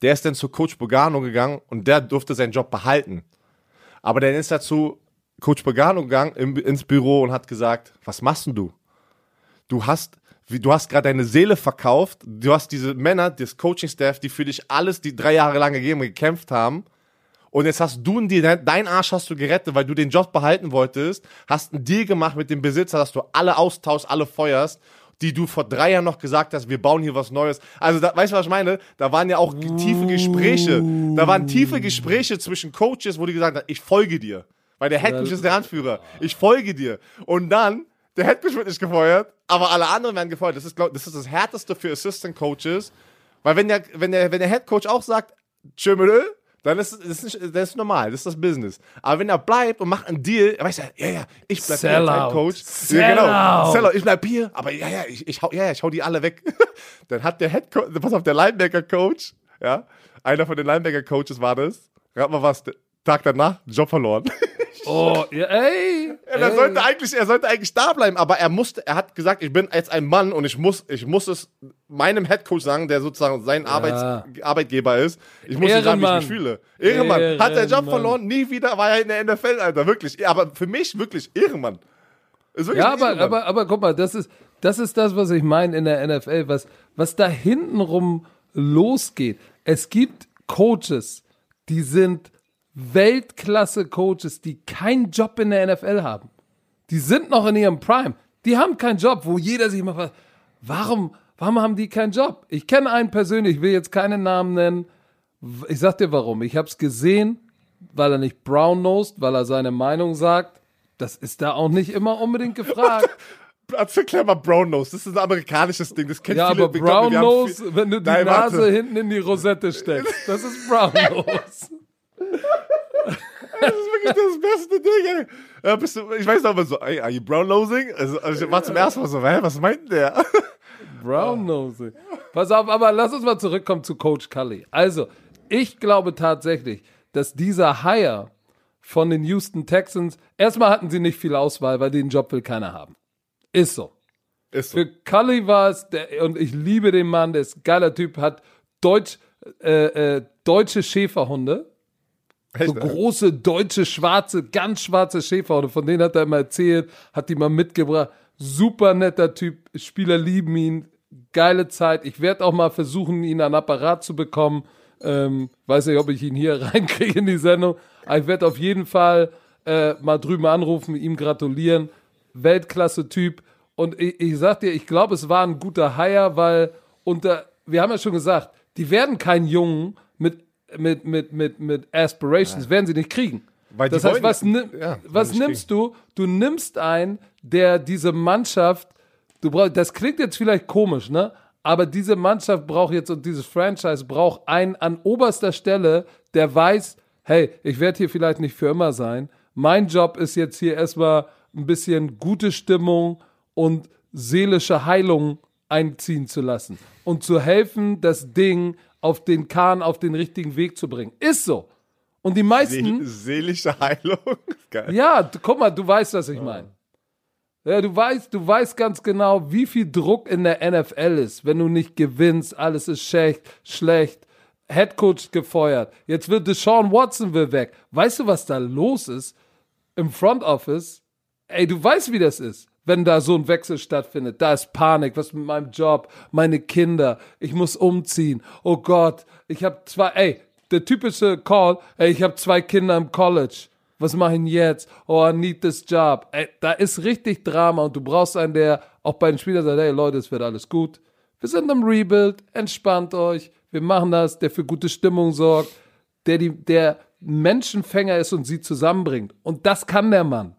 Der ist dann zu Coach Bogano gegangen und der durfte seinen Job behalten. Aber dann ist er zu Coach Pagano gegangen im, ins Büro und hat gesagt, was machst denn du? Du hast, du hast gerade deine Seele verkauft. Du hast diese Männer, das Coaching-Staff, die für dich alles, die drei Jahre lang gegeben und gekämpft haben. Und jetzt hast du einen Deal, dein Arsch hast du gerettet, weil du den Job behalten wolltest, hast einen Deal gemacht mit dem Besitzer, dass du alle austauschst, alle feuerst, die du vor drei Jahren noch gesagt hast, wir bauen hier was Neues. Also, da, weißt du, was ich meine? Da waren ja auch tiefe Gespräche. Da waren tiefe Gespräche zwischen Coaches, wo die gesagt haben, ich folge dir. Weil der Headcoach ist der Anführer. Ich folge dir. Und dann, der Headcoach wird nicht gefeuert, aber alle anderen werden gefeuert. Das ist, glaub, das, ist das Härteste für Assistant Coaches. Weil wenn der, wenn der, wenn der Headcoach auch sagt, tschö, dann ist das ist, nicht, das ist normal, das ist das Business. Aber wenn er bleibt und macht einen Deal, er weiß ja, ja, ja, ich bleib hier als Coach. Sellout. Ja, genau. Sellout. Ich bleib hier, aber ja, ja, ich, ich, hau, ja, ich hau die alle weg. dann hat der Head Coach, pass auf, der Linebacker Coach, ja, einer von den Linebacker Coaches war das. Rat mal was, Tag danach, Job verloren. Oh, ja, ey. Ja, er ey. sollte eigentlich, er sollte eigentlich da bleiben, aber er musste, er hat gesagt, ich bin jetzt ein Mann und ich muss, ich muss es meinem Headcoach sagen, der sozusagen sein Arbeits, Arbeitgeber ist. Ich muss ihm sagen, wie ich Ehrenmann. mich fühle. Ehrenmann. Hat der Job Ehrenmann. verloren, nie wieder war er in der NFL, Alter, wirklich. Aber für mich wirklich Ehrenmann. Wirklich Ja, aber, Ehrenmann. aber, aber guck mal, das ist, das ist das, was ich meine in der NFL, was, was da hintenrum losgeht. Es gibt Coaches, die sind Weltklasse-Coaches, die keinen Job in der NFL haben. Die sind noch in ihrem Prime. Die haben keinen Job, wo jeder sich immer fragt, warum, warum haben die keinen Job? Ich kenne einen persönlich, ich will jetzt keinen Namen nennen. Ich sag dir warum. Ich habe es gesehen, weil er nicht brown nosed, weil er seine Meinung sagt. Das ist da auch nicht immer unbedingt gefragt. Erklär mal Brown Nose, das ist ein amerikanisches Ding, das kennt Ja, viele. aber Brown Nose, wenn du die Nein, Nase warte. hinten in die Rosette steckst, das ist Brown Nose. Das ist wirklich das beste Ding, ey. Ja, bist du, ich weiß noch mal so, ey, are you brown nosing? Also, also ich war zum ersten Mal so, hä, was meint der? Brown Nose. Pass auf, aber lass uns mal zurückkommen zu Coach Cully. Also, ich glaube tatsächlich, dass dieser Hire von den Houston Texans, erstmal hatten sie nicht viel Auswahl, weil den Job will keiner haben. Ist so. Ist so. Für Cully war es, der, und ich liebe den Mann, der ist ein geiler Typ, hat Deutsch, äh, äh, deutsche Schäferhunde. Echt, So große, deutsche, schwarze, ganz schwarze Schäferhunde, von denen hat er immer erzählt, hat die mal mitgebracht. Super netter Typ, Spieler lieben ihn, geile Zeit. Ich werde auch mal versuchen, ihn an Apparat zu bekommen. Ähm, weiß nicht, ob ich ihn hier reinkriege in die Sendung. Aber ich werde auf jeden Fall äh, mal drüben anrufen, ihm gratulieren. Weltklasse-Typ. Und ich, ich sag dir, ich glaube, es war ein guter Hire, weil unter, wir haben ja schon gesagt, die werden keinen Jungen mit, mit, mit, mit, mit Aspirations, werden sie nicht kriegen. Weil das heißt, was, nimm, ja, was nimmst du? Du nimmst einen, der diese Mannschaft, du brauchst, das klingt jetzt vielleicht komisch, ne? Aber diese Mannschaft braucht jetzt und dieses Franchise braucht einen an oberster Stelle, der weiß, hey, ich werde hier vielleicht nicht für immer sein. Mein Job ist jetzt hier erstmal ein bisschen gute Stimmung und seelische Heilung einziehen zu lassen und zu helfen, das Ding auf den Kahn auf den richtigen Weg zu bringen. Ist so. Und die meisten, Seel seelische Heilung. Geil. ja, guck mal, du weißt, was ich meine. Ja, du weißt, du weißt ganz genau, wie viel Druck in der NFL ist, wenn du nicht gewinnst, alles ist schlecht, schlecht. Headcoach gefeuert. Jetzt wird Deshaun Watson will weg. Weißt du, was da los ist im Front Office? Ey, du weißt, wie das ist, wenn da so ein Wechsel stattfindet. Da ist Panik. Was mit meinem Job? Meine Kinder. Ich muss umziehen. Oh Gott, ich habe zwei. Ey, der typische Call. Ey, ich habe zwei Kinder im College. Was mache ich denn jetzt? Oh, I need this job. Ey, da ist richtig Drama und du brauchst einen, der auch bei den Spielern sagt, hey Leute, es wird alles gut. Wir sind im Rebuild, entspannt euch, wir machen das, der für gute Stimmung sorgt, der, die, der Menschenfänger ist und sie zusammenbringt. Und das kann der Mann.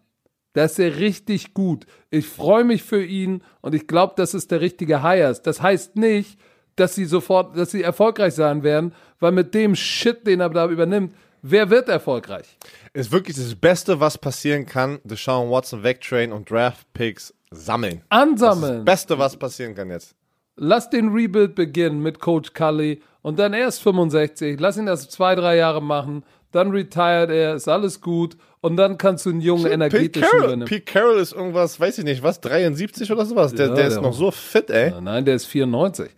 Da ist er richtig gut. Ich freue mich für ihn und ich glaube, das ist der richtige Hires. Das heißt nicht, dass sie sofort, dass sie erfolgreich sein werden, weil mit dem Shit, den er da übernimmt, wer wird erfolgreich? Ist wirklich das Beste, was passieren kann, Deshaun Watson wegtrainen und Draft Picks sammeln. Das Ansammeln. Beste, was passieren kann jetzt. Lass den Rebuild beginnen mit Coach Cully und dann erst 65. Lass ihn das zwei, drei Jahre machen. Dann retired er, ist alles gut. Und dann kannst du einen jungen, Pete energetischen Carroll, übernehmen. Pete Carroll ist irgendwas, weiß ich nicht, was, 73 oder sowas? Der, Ja, der ist der- noch so fit, ey. Nein, der ist 94.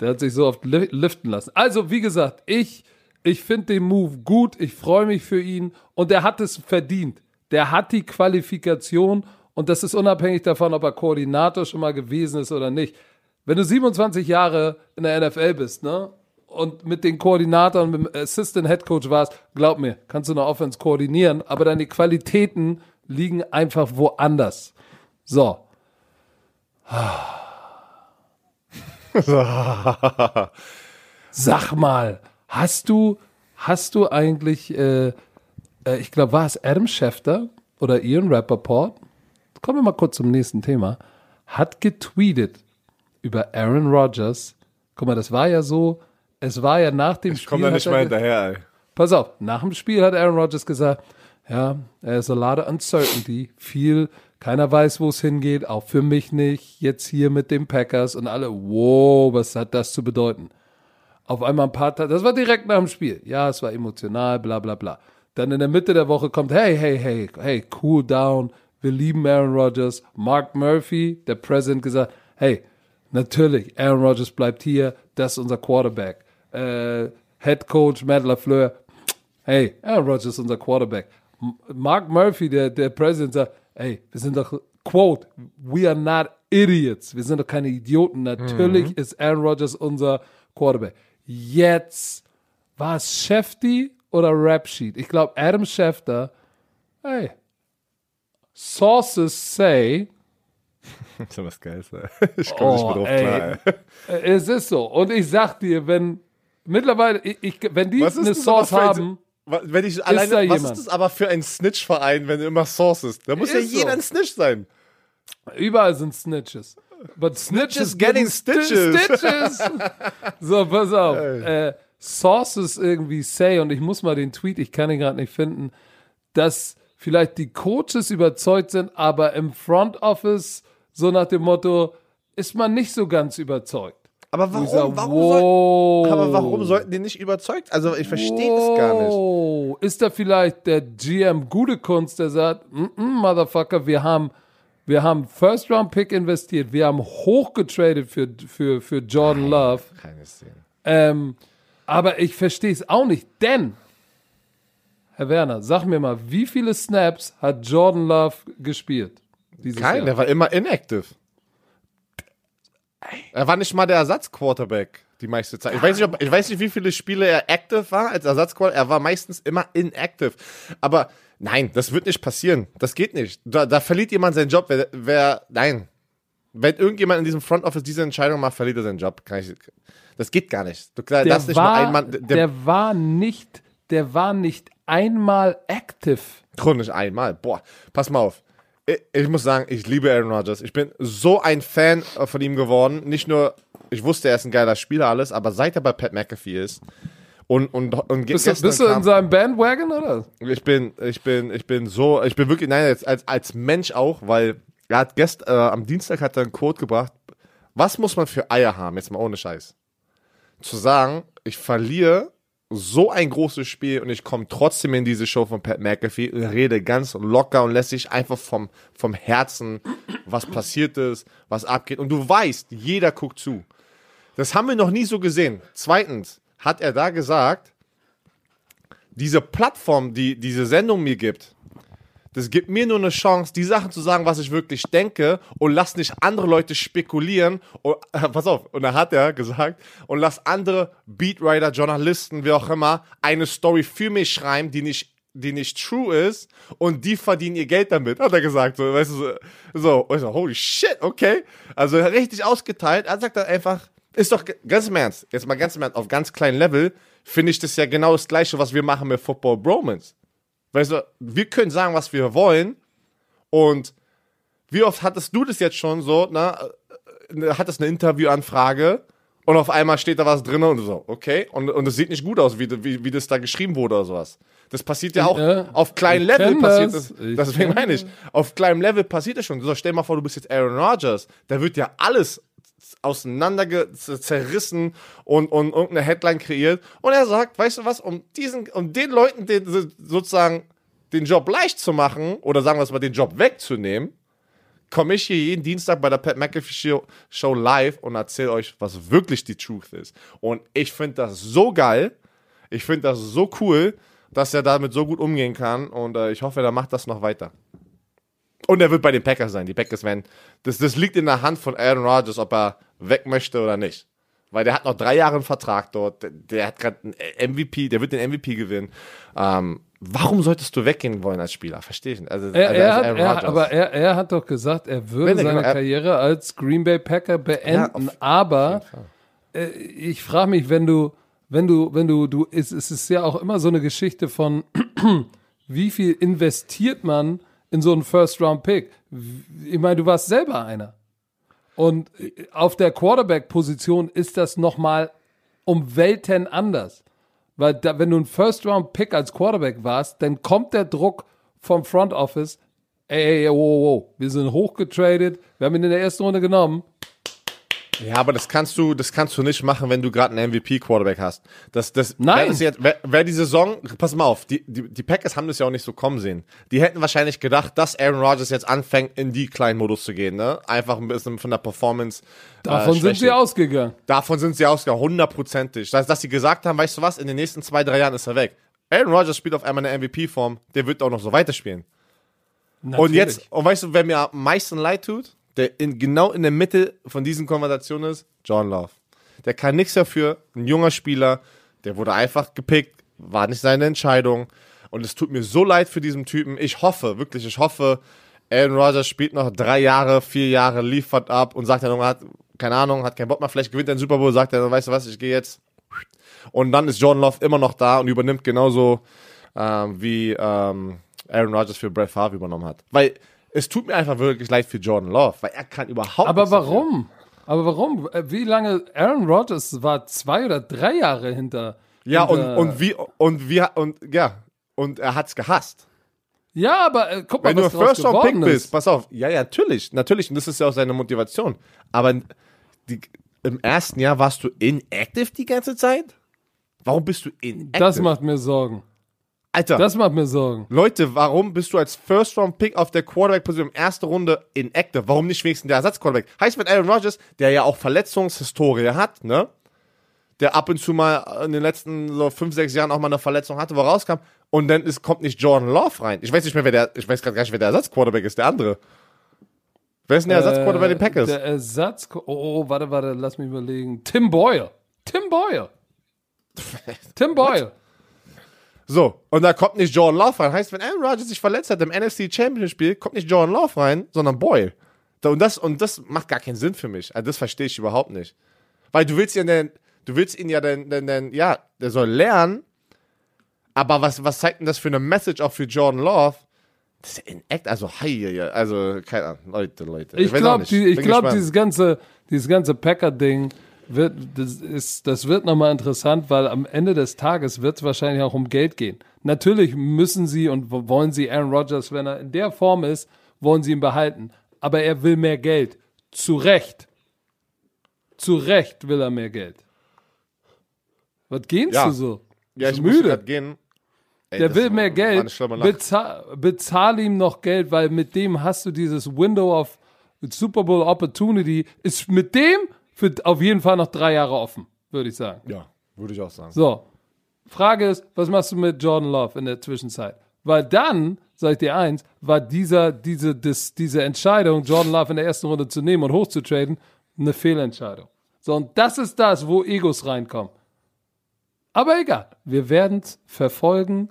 Der hat sich so oft li liften lassen. Also, wie gesagt, ich, ich finde den Move gut. Ich freue mich für ihn. Und er hat es verdient. Der hat die Qualifikation. Und das ist unabhängig davon, ob er Koordinator schon mal gewesen ist oder nicht. Wenn du 27 Jahre in der NFL bist, ne? Und mit den Koordinatoren, mit dem Assistant Head Coach warst, glaub mir, kannst du eine Offense koordinieren, aber deine Qualitäten liegen einfach woanders. So. Sag mal, hast du, hast du eigentlich, äh, äh, ich glaube, war es Adam Schefter oder Ian Rappaport? Kommen wir mal kurz zum nächsten Thema. Hat getweetet über Aaron Rodgers. Guck mal, das war ja so, es war ja nach dem Ich Spiel. komm da hat nicht mal hinterher, ey. Pass auf, nach dem Spiel hat Aaron Rodgers gesagt, ja, there's a lot of uncertainty, viel, keiner weiß, wo es hingeht, auch für mich nicht, jetzt hier mit den Packers und alle, wow, was hat das zu bedeuten? Auf einmal ein paar Tage, das war direkt nach dem Spiel, ja, es war emotional, bla bla bla. Dann in der Mitte der Woche kommt, hey, hey, hey, hey, cool down, wir lieben Aaron Rodgers. Mark Murphy, der President, gesagt, hey, natürlich, Aaron Rodgers bleibt hier, das ist unser Quarterback. Äh, Head Coach Matt LaFleur, hey, Aaron Rodgers ist unser Quarterback. Mark Murphy, der, der President, sagt, hey, wir sind doch, quote, we are not idiots. Wir sind doch keine Idioten. Natürlich ist Aaron Rodgers unser Quarterback. Jetzt war es Shefty oder Rap Sheet? Ich glaube, Adam Schefter, hey, Sources say, Das ist ja was Geiles, ey. Ich komme nicht Oh, mehr drauf klar, ey. es ist so. Und ich sag dir, wenn mittlerweile, ich, ich, wenn die eine Source ein- haben, Wenn ich alleine, da was jemand? ist das aber für ein Snitch-Verein, wenn immer Source ist? Da muss ja Ist so. jeder ein Snitch sein. Überall sind Snitches. But Snitches Snitches getting stitches. Stitches. so, pass auf. Äh, Sources irgendwie say, und ich muss mal den Tweet, ich kann ihn gerade nicht finden. dass vielleicht die Coaches überzeugt sind, aber im Front Office so nach dem Motto ist man nicht so ganz überzeugt. Aber warum, sag, warum, wow. soll, aber warum sollten die nicht überzeugt? Also ich verstehe das gar nicht. Wow. Ist da vielleicht der GM gute Kunst, der sagt, mm -mm, Motherfucker, wir haben, wir haben First Round Pick investiert, wir haben hochgetradet für, für, für Jordan Love. Keine Szene. Ähm, aber ich verstehe es auch nicht, denn, Herr Werner, sag mir mal, wie viele Snaps hat Jordan Love gespielt? Kein, Jahr? der war immer inactive. Er war nicht mal der Ersatzquarterback die meiste Zeit. Ich weiß, nicht, ob, ich weiß nicht, wie viele Spiele er active war als Ersatzquarterback. Er war meistens immer inactive. Aber nein, das wird nicht passieren. Das geht nicht. Da, da verliert jemand seinen Job. Wer, wer, nein. Wenn irgendjemand in diesem Front Office diese Entscheidung macht, verliert er seinen Job. Ich, das geht gar nicht. Du der, nicht war, einmal. Der, der war nicht, der war nicht einmal active. Chronisch einmal. Boah, pass mal auf. Ich, muss sagen, ich liebe Aaron Rodgers. Ich bin so ein Fan von ihm geworden. Nicht nur, ich wusste, er ist ein geiler Spieler, alles, aber seit er bei Pat McAfee ist und, und, und Bist, du, gestern bist du in seinem Bandwagon, oder? ich bin, ich bin, ich bin so, ich bin wirklich, nein, als, als, als Mensch auch, weil er hat gest, äh, am Dienstag hat er einen Quote gebracht. Was muss man für Eier haben, jetzt mal ohne Scheiß? Zu sagen, ich verliere so ein großes Spiel und ich komme trotzdem in diese Show von Pat McAfee und rede ganz locker und lässt sich einfach vom, vom Herzen, was passiert ist, was abgeht. Und du weißt, jeder guckt zu. Das haben wir noch nie so gesehen. Zweitens hat er da gesagt, diese Plattform, die diese Sendung mir gibt, das gibt mir nur eine Chance, die Sachen zu sagen, was ich wirklich denke und lass nicht andere Leute spekulieren. Und, äh, pass auf, und da hat er gesagt, und lass andere Beatwriter, Journalisten, wie auch immer, eine Story für mich schreiben, die nicht die nicht true ist und die verdienen ihr Geld damit, hat er gesagt. So, weißt du, so, so. Holy shit, okay. Also richtig ausgeteilt. Er sagt dann einfach, ist doch ganz im Ernst, jetzt mal ganz im Ernst, auf ganz kleinem Level, finde ich das ja genau das Gleiche, was wir machen mit Football Bromance. Weißt du, wir können sagen, was wir wollen. Und wie oft hattest du das jetzt schon so, na, äh, hattest eine Interviewanfrage und auf einmal steht da was drin und so, okay, und, und es sieht nicht gut aus, wie, wie, wie das da geschrieben wurde oder sowas. Das passiert ja auch Ja, auf kleinem Level passiert das. das. Ich Deswegen meine ich, auf kleinem Level passiert das schon. So, stell dir mal vor, du bist jetzt Aaron Rodgers, da wird ja alles auseinander zerrissen und, und irgendeine Headline kreiert. Und er sagt, weißt du was, um diesen, um den Leuten den, sozusagen den Job leicht zu machen oder sagen wir es mal, den Job wegzunehmen, komme ich hier jeden Dienstag bei der Pat McAfee Show, live und erzähle euch, was wirklich die Truth ist. Und ich finde das so geil. Ich finde das so cool, dass er damit so gut umgehen kann. Und äh, ich hoffe, er macht das noch weiter. Und er wird bei den Packers sein. Die Packers werden. Das, das liegt in der Hand von Aaron Rodgers, ob er weg möchte oder nicht. Weil der hat noch drei Jahre einen Vertrag dort. Der, der hat gerade einen MVP, der wird den MVP gewinnen. Ähm, warum solltest du weggehen wollen als Spieler? Verstehe ich nicht. Also, Er, also er, hat, er, aber er, er hat doch gesagt, er würde seine er- Karriere als Green Bay Packer beenden. auf- aber äh, ich frage mich, wenn du, wenn du, wenn du, du, es, es ist ja auch immer so eine Geschichte von, wie viel investiert man in so einen First-Round-Pick? Ich meine, du warst selber einer. Und äh, auf der Quarterback-Position ist das nochmal um Welten anders. Weil da, wenn du ein First-Round-Pick als Quarterback warst, dann kommt der Druck vom Front Office, ey, ey, wow, wow, wow, wir sind hochgetradet, wir haben ihn in der ersten Runde genommen. Ja, aber das kannst du, das kannst du nicht machen, wenn du gerade einen MVP-Quarterback hast. Das, das, Nein. Das jetzt, wäre, wäre die Saison, pass mal auf, die, die, die Packers haben das ja auch nicht so kommen sehen. Die hätten wahrscheinlich gedacht, dass Aaron Rodgers jetzt anfängt, in die kleinen Modus zu gehen, ne? Einfach ein bisschen von der Performance. Davon äh, sind sie ausgegangen. Davon sind sie ausgegangen, hundertprozentig. Das, dass sie gesagt haben, weißt du was, in den nächsten zwei, drei Jahren ist er weg. Aaron Rodgers spielt auf einmal eine MVP-Form, der wird auch noch so weiterspielen. Und Natürlich. jetzt, und weißt du, wer mir am meisten leid tut? Der in, genau in der Mitte von diesen Konversationen ist, John Love. Der kann nichts dafür, ein junger Spieler, der wurde einfach gepickt, war nicht seine Entscheidung. Und es tut mir so leid für diesen Typen. Ich hoffe, wirklich, ich hoffe, Aaron Rodgers spielt noch drei Jahre, vier Jahre, liefert ab und sagt dann, hat, keine Ahnung, hat keinen Bock mehr, vielleicht gewinnt er den Super Bowl, sagt er, weißt du was, ich gehe jetzt. Und dann ist Jordan Love immer noch da und übernimmt genauso ähm, wie ähm, Aaron Rodgers für Brett Favre übernommen hat. Weil es tut mir einfach wirklich leid für Jordan Love, weil er kann überhaupt Aber nichts dafür. warum? Aber warum? Wie lange? Aaron Rodgers war zwei oder drei Jahre hinter. Ja, und, hinter, und wie, und wie, und ja, und er hat's gehasst. Ja, aber äh, guck mal, Wenn du First Round Pick geworden bist, ist. pass auf. Ja, ja, natürlich, natürlich. Und das ist ja auch seine Motivation. Aber die, im ersten Jahr warst du inactive die ganze Zeit? Warum bist du inactive? Das macht mir Sorgen. Alter, Das macht mir Sorgen. Leute, warum bist du als First Round Pick auf der Quarterback-Position in erster Runde inactive? Warum nicht wenigstens der Ersatzquarterback? Heißt, wenn Aaron Rodgers, der ja auch Verletzungshistorie hat, ne? Der ab und zu mal in den letzten so fünf, sechs Jahren auch mal eine Verletzung hatte, wo er rauskam, und dann ist, kommt nicht Jordan Love rein. Ich weiß nicht mehr, wer der, ich weiß gerade gar nicht, wer der Ersatzquarterback ist, der andere. Wer ist denn der Ersatzquarterback bei den Packers? Der Ersatz. Oh, oh, warte, warte, lass mich überlegen. Tim Boyle. Tim Boyle. Tim Boyle. So, und da kommt nicht Jordan Love rein. Heißt, wenn Aaron Rodgers sich verletzt hat im NFC Championship Spiel, kommt nicht Jordan Love rein, sondern Boyle. Und das, und das macht gar keinen Sinn für mich. Also das verstehe ich überhaupt nicht. Weil du willst ihn denn, du willst ihn ja denn, denn, denn, ja, der soll lernen, aber was, was zeigt denn das für eine Message auch für Jordan Love? Das ist ja in Act, also, ja, also, keine Ahnung, Leute, Leute. Ich glaube, die, ich Bin glaub, dieses ganze, dieses ganze Packer-Ding wird, das ist, das wird nochmal interessant, weil am Ende des Tages wird es wahrscheinlich auch um Geld gehen. Natürlich müssen sie und wo- wollen sie Aaron Rodgers, wenn er in der Form ist, wollen sie ihn behalten. Aber er will mehr Geld. Zu Recht. Zu Recht will er mehr Geld. Was gehst Ja. du so? ja, ich muss müde. grad gehen. Ey, Der will mehr Geld. Bezahl, bezahl ihm noch Geld, weil mit dem hast du dieses Window of Super Bowl Opportunity. Ist mit dem für auf jeden Fall noch drei Jahre offen, würde ich sagen. Ja, würde ich auch sagen. So. Frage ist, was machst du mit Jordan Love in der Zwischenzeit? Weil dann, sag ich dir eins, war dieser, diese, das, diese Entscheidung, Jordan Love in der ersten Runde zu nehmen und hochzutraden, eine Fehlentscheidung. So, und das ist das, wo Egos reinkommen. Aber egal, wir werden es verfolgen.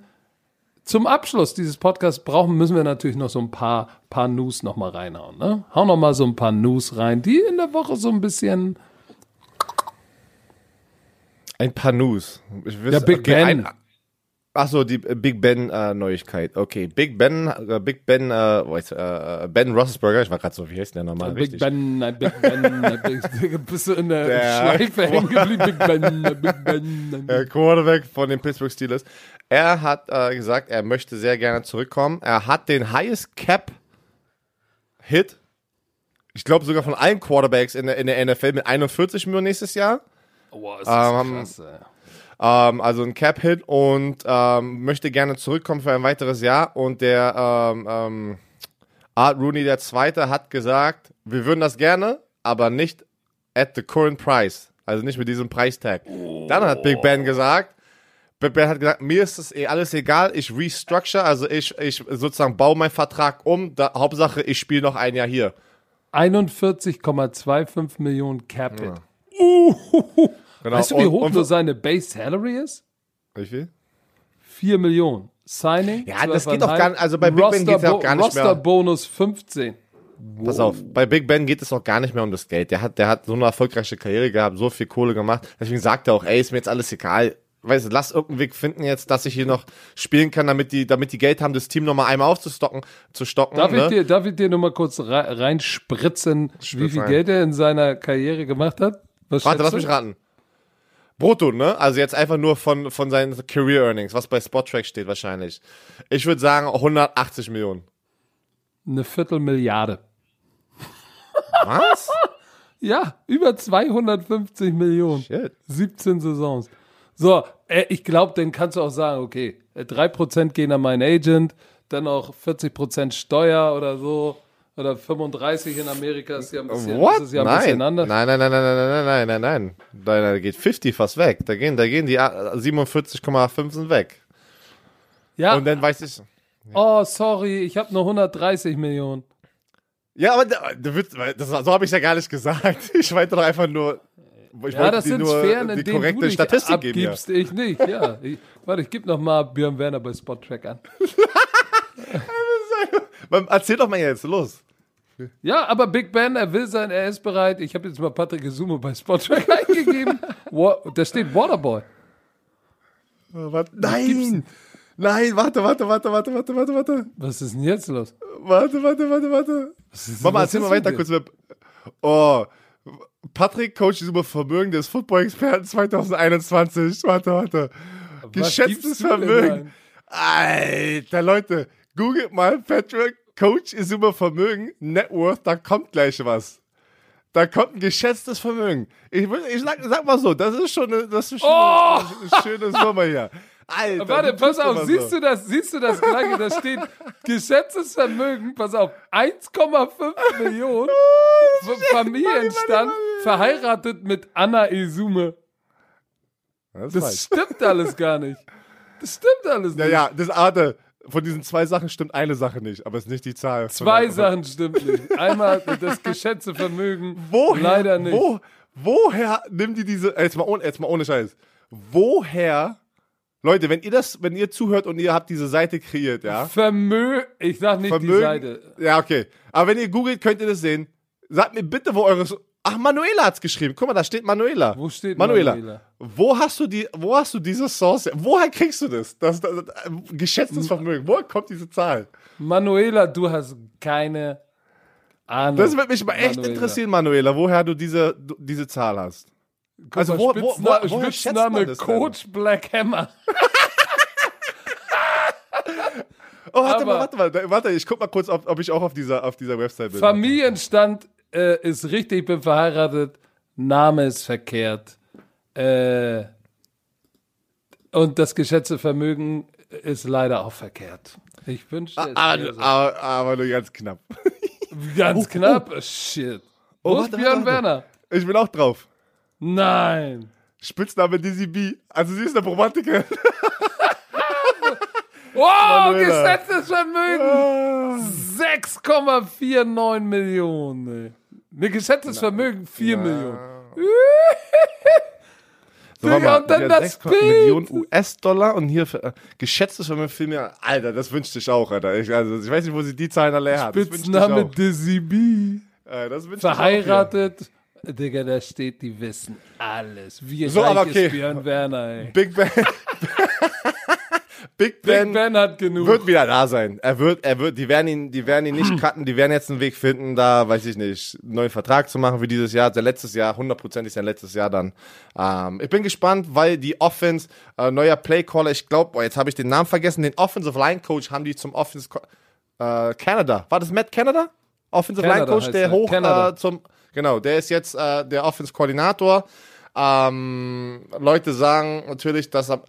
Zum Abschluss dieses Podcasts brauchen, müssen wir natürlich noch so ein paar, paar News noch mal reinhauen. Ne? Hau noch mal so ein paar News rein, die in der Woche so ein bisschen Ein paar News. Ich Ja, Big Ben. Ein, Achso, die äh, Big Ben äh, Neuigkeit. Okay, Big Ben, äh, Big Ben, äh, äh, Ben Roethlisberger. Ich war gerade so, wie heißt der nochmal? Big Richtig. Ben, nein, Big Ben, nein, Big, bist du in der, Der- Schleife hängen geblieben? Big Ben, Big Ben. äh, Quarterback von den Pittsburgh Steelers. Er hat äh, gesagt, er möchte sehr gerne zurückkommen. Er hat den Highest Cap Hit, ich glaube sogar von allen Quarterbacks in der, in der NFL mit 41 Millionen nächstes Jahr. Boah, ist das Ähm, krass, ey. Ähm, also ein Cap-Hit und ähm, möchte gerne zurückkommen für ein weiteres Jahr. Und der ähm, ähm, Art Rooney, der Zweite, hat gesagt, wir würden das gerne, aber nicht at the current price. Also nicht mit diesem Preistag. Dann hat Big Ben gesagt, Big Ben hat gesagt, mir ist das eh alles egal, ich restructure, also ich, ich sozusagen baue meinen Vertrag um. Da, Hauptsache, ich spiele noch ein Jahr hier. 41,25 Millionen Cap Hit. Genau. Weißt du, wie hoch und- nur seine Base Salary ist? Wie viel? 4 Millionen. Signing? Ja, das 12,5. geht auch gar nicht- also bei Big Ben geht's ja auch gar nicht mehr- Roster-Bonus 15. Pass auf, bei Big Ben geht es auch gar nicht mehr um das Geld. Der hat, der hat so eine erfolgreiche Karriere gehabt, so viel Kohle gemacht. Deswegen sagt er auch, ey, ist mir jetzt alles egal. Weißt du, lass irgendeinen Weg finden jetzt, dass ich hier noch spielen kann, damit die, damit die Geld haben, das Team nochmal einmal aufzustocken, zu stocken. Darf, ne? ich dir, darf ich dir nur mal kurz re reinspritzen, wie Spritz viel rein. Geld er in seiner Karriere gemacht hat? Was Warte, lass du? mich raten. Brutto, ne? Also jetzt einfach nur von, von seinen Career Earnings, was bei Spottrack steht wahrscheinlich. Ich würde sagen 180 Millionen. Eine Viertelmilliarde. Was? Ja, über 250 Millionen. Shit. 17 Saisons. So, äh, ich glaube, dann kannst du auch sagen, okay, äh, 3% gehen an meinen Agent, dann auch 40% Steuer oder so. Oder 35 in Amerika ist ja ein bisschen, What? Ist ja ein nein. bisschen nein, anders. nein, nein, nein, nein, nein, nein, nein, nein. Da, da geht 50 fast weg. Da gehen, da gehen die äh, 47,5 sind weg. Ja, Und dann weiß ich. oh, sorry, ich habe nur 130 Millionen. Ja, aber da, das, so habe ich ja gar nicht gesagt. Ich meinte doch einfach nur. Ich Ja, das sind Sphären, in die denen korrekte du dich Statistik geben. Ja. abgibst, ich nicht, ja. Ich, warte, ich gebe noch mal Björn Werner bei Spottrack an. Erzähl doch mal jetzt, los. Ja, aber Big Ben, er will sein, er ist bereit. Ich habe jetzt mal Patrick Gesumo bei Spottrack eingegeben. Da steht Waterboy. Nein! Nein, warte, warte, warte, warte, warte, warte, warte. Was ist denn jetzt los? Warte, warte, warte, warte. Mama, was erzähl ist mal weiter kurz. Oh, Patrick, Coach über Vermögen des Football-Experten 2021. Warte, warte. Was Geschätztes Vermögen. Alter, Leute. Googelt mal Patrick, Coach Isuma Vermögen, Net Worth, da kommt gleich was. Da kommt ein geschätztes Vermögen. Ich, ich sag, sag mal so, das ist schon eine, das ist schon Oh! eine, eine schöne Summe hier. Alter, Warte, pass auf, immer siehst so. du das, siehst du das gleiche, da steht geschätztes Vermögen, pass auf, 1,5 Millionen, F- Familienstand, verheiratet mit Anna Esume. Das, Das stimmt alles gar nicht. Das stimmt alles ja, nicht. ja, das Arte. Von diesen zwei Sachen stimmt eine Sache nicht, aber es ist nicht die Zahl. Zwei Sachen stimmt nicht. Einmal das geschätzte Vermögen, Woher, leider nicht. Wo, woher nimmt die diese, jetzt mal, ohne, jetzt mal ohne Scheiß, woher, Leute, wenn ihr das, wenn ihr zuhört und ihr habt diese Seite kreiert, ja, Vermö, ich sag nicht die Seite. ja, okay, aber wenn ihr googelt, könnt ihr das sehen, sagt mir bitte, wo eure, ach, Manuela hat's geschrieben, guck mal, da steht Manuela. Wo steht Manuela? Manuela? Wo hast du die, wo hast du diese Source, woher kriegst du das, das, das, das geschätztes Vermögen, woher kommt diese Zahl? Manuela, du hast keine Ahnung. Das würde mich mal echt Manuela. interessieren, Manuela, woher du diese, du, diese Zahl hast. Guck Also wo- wo- wo- woher Spitzname das denn? Coach Black Hammer. Oh, warte Aber- mal, warte mal, warte, ich guck mal kurz, ob, ob ich auch auf dieser, auf dieser Website bin. Familienstand äh, ist richtig, ich bin verheiratet. Name ist verkehrt. Äh, und das geschätzte Vermögen ist leider auch verkehrt. Ich wünschte es aber, wäre so. aber, aber nur ganz knapp. Ganz knapp. Shit. Wo Oh, warte, Björn warte. Werner? Ich bin auch drauf. Nein. Spitzname Dizzy B. Also sie ist eine Romantikerin. Oh, Manuela. geschätztes Vermögen. 6,49 Millionen. Ne, geschätztes Vermögen 4 Millionen. So, Digga, und dann das 6 Bild. Millionen US-Dollar und hier für, äh, geschätztes Vermögen viel mehr. Alter, das wünschte ich auch, Alter. Ich, also, ich weiß nicht, wo sie die Zahlen alle her hat. Spitzname. Dizzy B. Äh, das wünschte ich Verheiratet. Digga, da steht, die wissen alles. Wie So, aber okay. Björn Werner, ey. Big Ben. Big Ben. Big Ben hat genug. wird wieder da sein. Er wird, er wird, die werden ihn, die werden ihn nicht cutten, die werden jetzt einen Weg finden, da, weiß ich nicht, einen neuen Vertrag zu machen für dieses Jahr. Der letztes Jahr, hundertprozentig sein letztes Jahr dann. Ähm, ich bin gespannt, weil die Offense, äh, neuer Playcaller, ich glaube, oh, jetzt habe ich den Namen vergessen, den Offensive Line Coach haben die zum Offense, äh, Canada. War das Matt Canada? Offensive Canada Line Coach, der er. hoch äh, zum, genau, der ist jetzt äh, der Offense Koordinator. Ähm, Leute sagen natürlich, dass er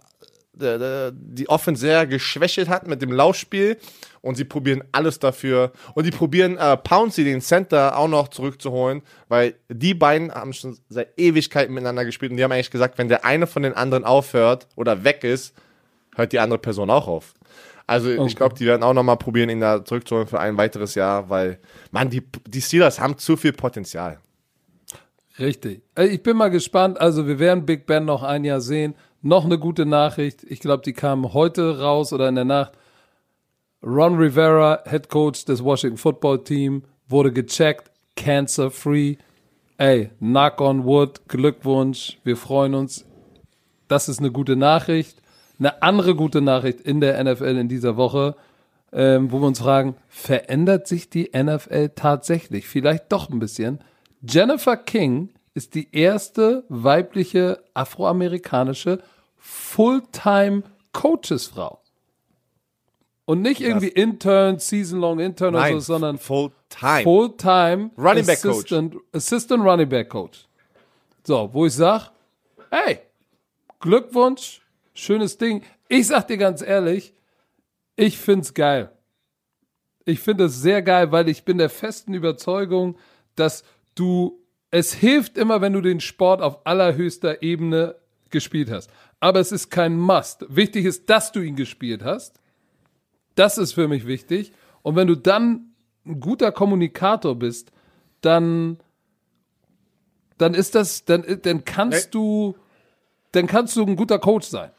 die Offense sehr geschwächelt hat mit dem Laufspiel und sie probieren alles dafür und die probieren äh, Pouncey, den Center, auch noch zurückzuholen, weil die beiden haben schon seit Ewigkeiten miteinander gespielt und die haben eigentlich gesagt, wenn der eine von den anderen aufhört oder weg ist, hört die andere Person auch auf. Also Okay. ich glaube, die werden auch noch mal probieren, ihn da zurückzuholen für ein weiteres Jahr, weil, man, die, die Steelers haben zu viel Potenzial. Richtig. Ich bin mal gespannt. Also wir werden Big Ben noch ein Jahr sehen. Noch eine gute Nachricht. Ich glaube, die kam heute raus oder in der Nacht. Ron Rivera, Head Coach des Washington Football Team, wurde gecheckt, cancer free. Ey, knock on wood, Glückwunsch. Wir freuen uns. Das ist eine gute Nachricht. Eine andere gute Nachricht in der NFL in dieser Woche, ähm, wo wir uns fragen, verändert sich die NFL tatsächlich? Vielleicht doch ein bisschen. Jennifer King ist die erste weibliche afroamerikanische Fulltime-Coachesfrau. Und nicht irgendwie Intern, Season-Long Intern oder so, sondern Full Time. Fulltime Running Back Coach. Assistant, Running Back Coach. So, wo ich sag, hey, Glückwunsch, schönes Ding. Ich sag dir ganz ehrlich, ich find's geil. Ich finde es sehr geil, weil ich bin der festen Überzeugung, dass du, es hilft immer, wenn du den Sport auf allerhöchster Ebene gespielt hast. Aber es ist kein Must. Wichtig ist, dass du ihn gespielt hast. Das ist für mich wichtig. Und wenn du dann ein guter Kommunikator bist, dann, dann ist das, dann, dann kannst du, dann kannst du ein guter Coach sein.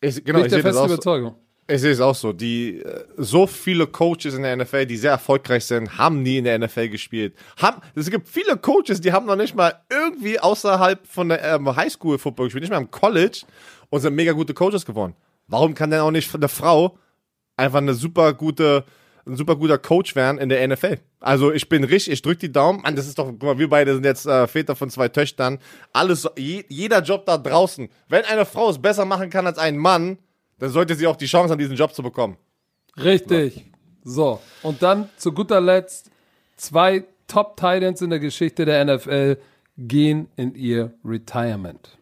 Ich, genau, Bin ich der festen auch so. Überzeugung. Ich sehe es auch so. Die, äh, so viele Coaches in der NFL, die sehr erfolgreich sind, haben nie in der NFL gespielt. Haben, es gibt viele Coaches, die haben noch nicht mal irgendwie außerhalb von der ähm, Highschool Football gespielt, nicht mal im College und sind mega gute Coaches geworden. Warum kann denn auch nicht eine Frau einfach eine super gute, ein super guter Coach werden in der NFL? Also ich bin richtig, ich drück die Daumen. Mann, das ist doch, guck mal, wir beide sind jetzt äh, Väter von zwei Töchtern. Alles, so- je, jeder Job da draußen. Wenn eine Frau es besser machen kann als ein Mann, dann sollte sie auch die Chance haben, diesen Job zu bekommen. Richtig. So, und dann zu guter Letzt zwei Top Titans in der Geschichte der NFL gehen in ihr Retirement.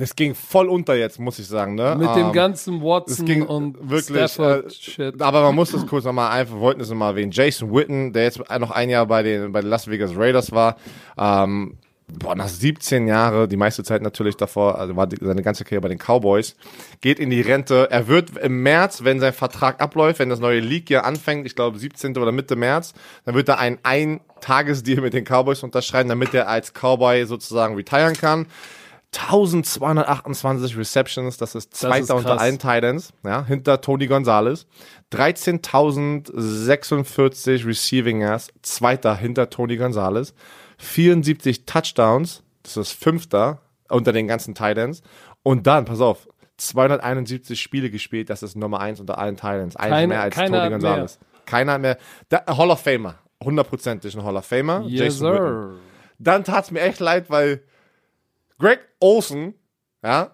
Das ging voll unter jetzt, muss ich sagen, ne? Mit dem Ähm, ganzen Watson ging und wirklich, äh, Shit. Aber man muss das kurz nochmal einfach, wollten es nochmal erwähnen. Jason Witten, der jetzt noch ein Jahr bei den, bei den Las Vegas Raiders war, ähm, boah, nach 17 Jahren, die meiste Zeit natürlich davor, also war die, seine ganze Karriere bei den Cowboys, geht in die Rente. Er wird im März, wenn sein Vertrag abläuft, wenn das neue League-Jahr anfängt, ich glaube 17. oder Mitte März, dann wird er einen Ein-Tages-Deal mit den Cowboys unterschreiben, damit er als Cowboy sozusagen retiren kann. 1228 Receptions, das ist zweiter unter allen Titans, ja, hinter Tony Gonzalez. 13.046 Receiving Yards, zweiter hinter Tony Gonzalez. 74 Touchdowns, das ist fünfter unter den ganzen Titans. Und dann, pass auf, 271 Spiele gespielt, das ist Nummer eins unter allen Titans. Eins Keine- mehr als keiner Tony Gonzalez. Keiner mehr. Da, Hall of Famer. Hundertprozentig ein Hall of Famer. Yes, Witten sir. dann tat's mir echt leid, weil Greg Olsen, ja,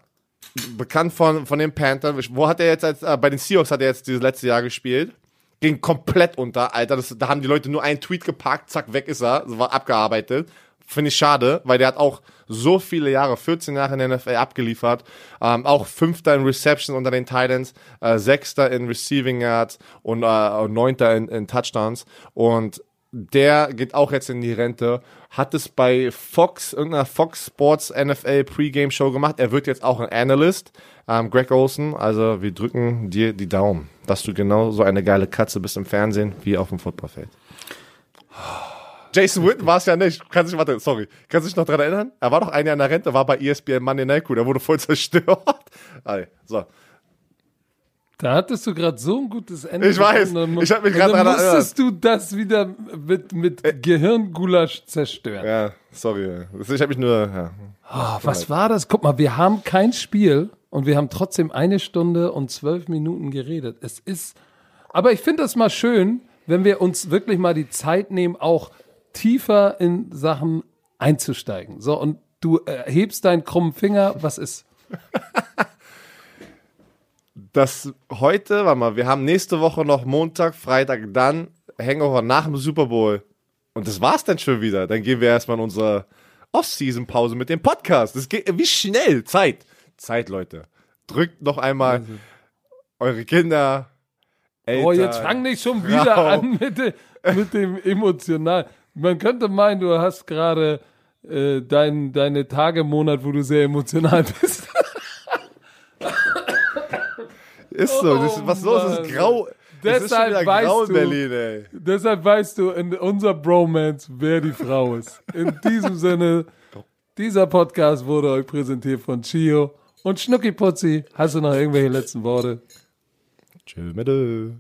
bekannt von, von den Panthers, wo hat er jetzt als, äh, bei den Seahawks hat er jetzt dieses letzte Jahr gespielt, ging komplett unter, Alter, das, da haben die Leute nur einen Tweet gepackt, zack, weg ist er, war abgearbeitet. Finde ich schade, weil der hat auch so viele Jahre, 14 Jahre in der NFL abgeliefert, ähm, auch Fünfter in Receptions unter den Titans, äh, Sechster in Receiving Yards und äh, Neunter in, in Touchdowns und der geht auch jetzt in die Rente, hat es bei Fox, irgendeiner Fox Sports NFL Pre-Game Show gemacht. Er wird jetzt auch ein Analyst, ähm, Greg Olson. Also wir drücken dir die Daumen, dass du genau so eine geile Katze bist im Fernsehen wie auf dem Footballfeld. Jason Witten war es ja nicht. Kannst dich, warte, sorry. Kannst du dich noch dran erinnern? Er war doch ein Jahr in der Rente, war bei ESPN Monday Night Crew. Der wurde voll zerstört. So. Da hattest du gerade so ein gutes Ende. Ich weiß. dann- Ich hab mich und dann dran musstest du das wieder mit, mit Gehirngulasch zerstören. Ja, sorry. Ich habe mich nur, ja. Ah, was war das? Guck mal, wir haben kein Spiel und wir haben trotzdem eine Stunde und zwölf Minuten geredet. Es ist, aber ich finde das mal schön, wenn wir uns wirklich mal die Zeit nehmen, auch tiefer in Sachen einzusteigen. So, und du äh, hebst deinen krummen Finger, was ist? das heute, warte mal, wir haben nächste Woche noch Montag, Freitag, dann Hangover nach dem Super Bowl. Und das war's dann schon wieder. Dann gehen wir erstmal in unsere Off-Season-Pause mit dem Podcast. Das geht, wie schnell? Zeit. Zeit, Leute. Drückt noch einmal eure Kinder, Eltern. Oh, jetzt fang nicht schon wieder Frau. an mit, de, mit dem emotional. Man könnte meinen, du hast gerade äh, dein, deine Tage im Monat, wo du sehr emotional bist. Ist so. Das ist, was los? Es Mann. ist grau. Es ist schon Deshalb wieder weißt grau in du- Berlin, ey. Deshalb weißt du in unser Bromance, wer die Frau ist. In diesem Sinne, dieser Podcast wurde euch präsentiert von Chio und Schnucki Putzi. Hast du noch irgendwelche letzten Worte? Tschüss, Mitte.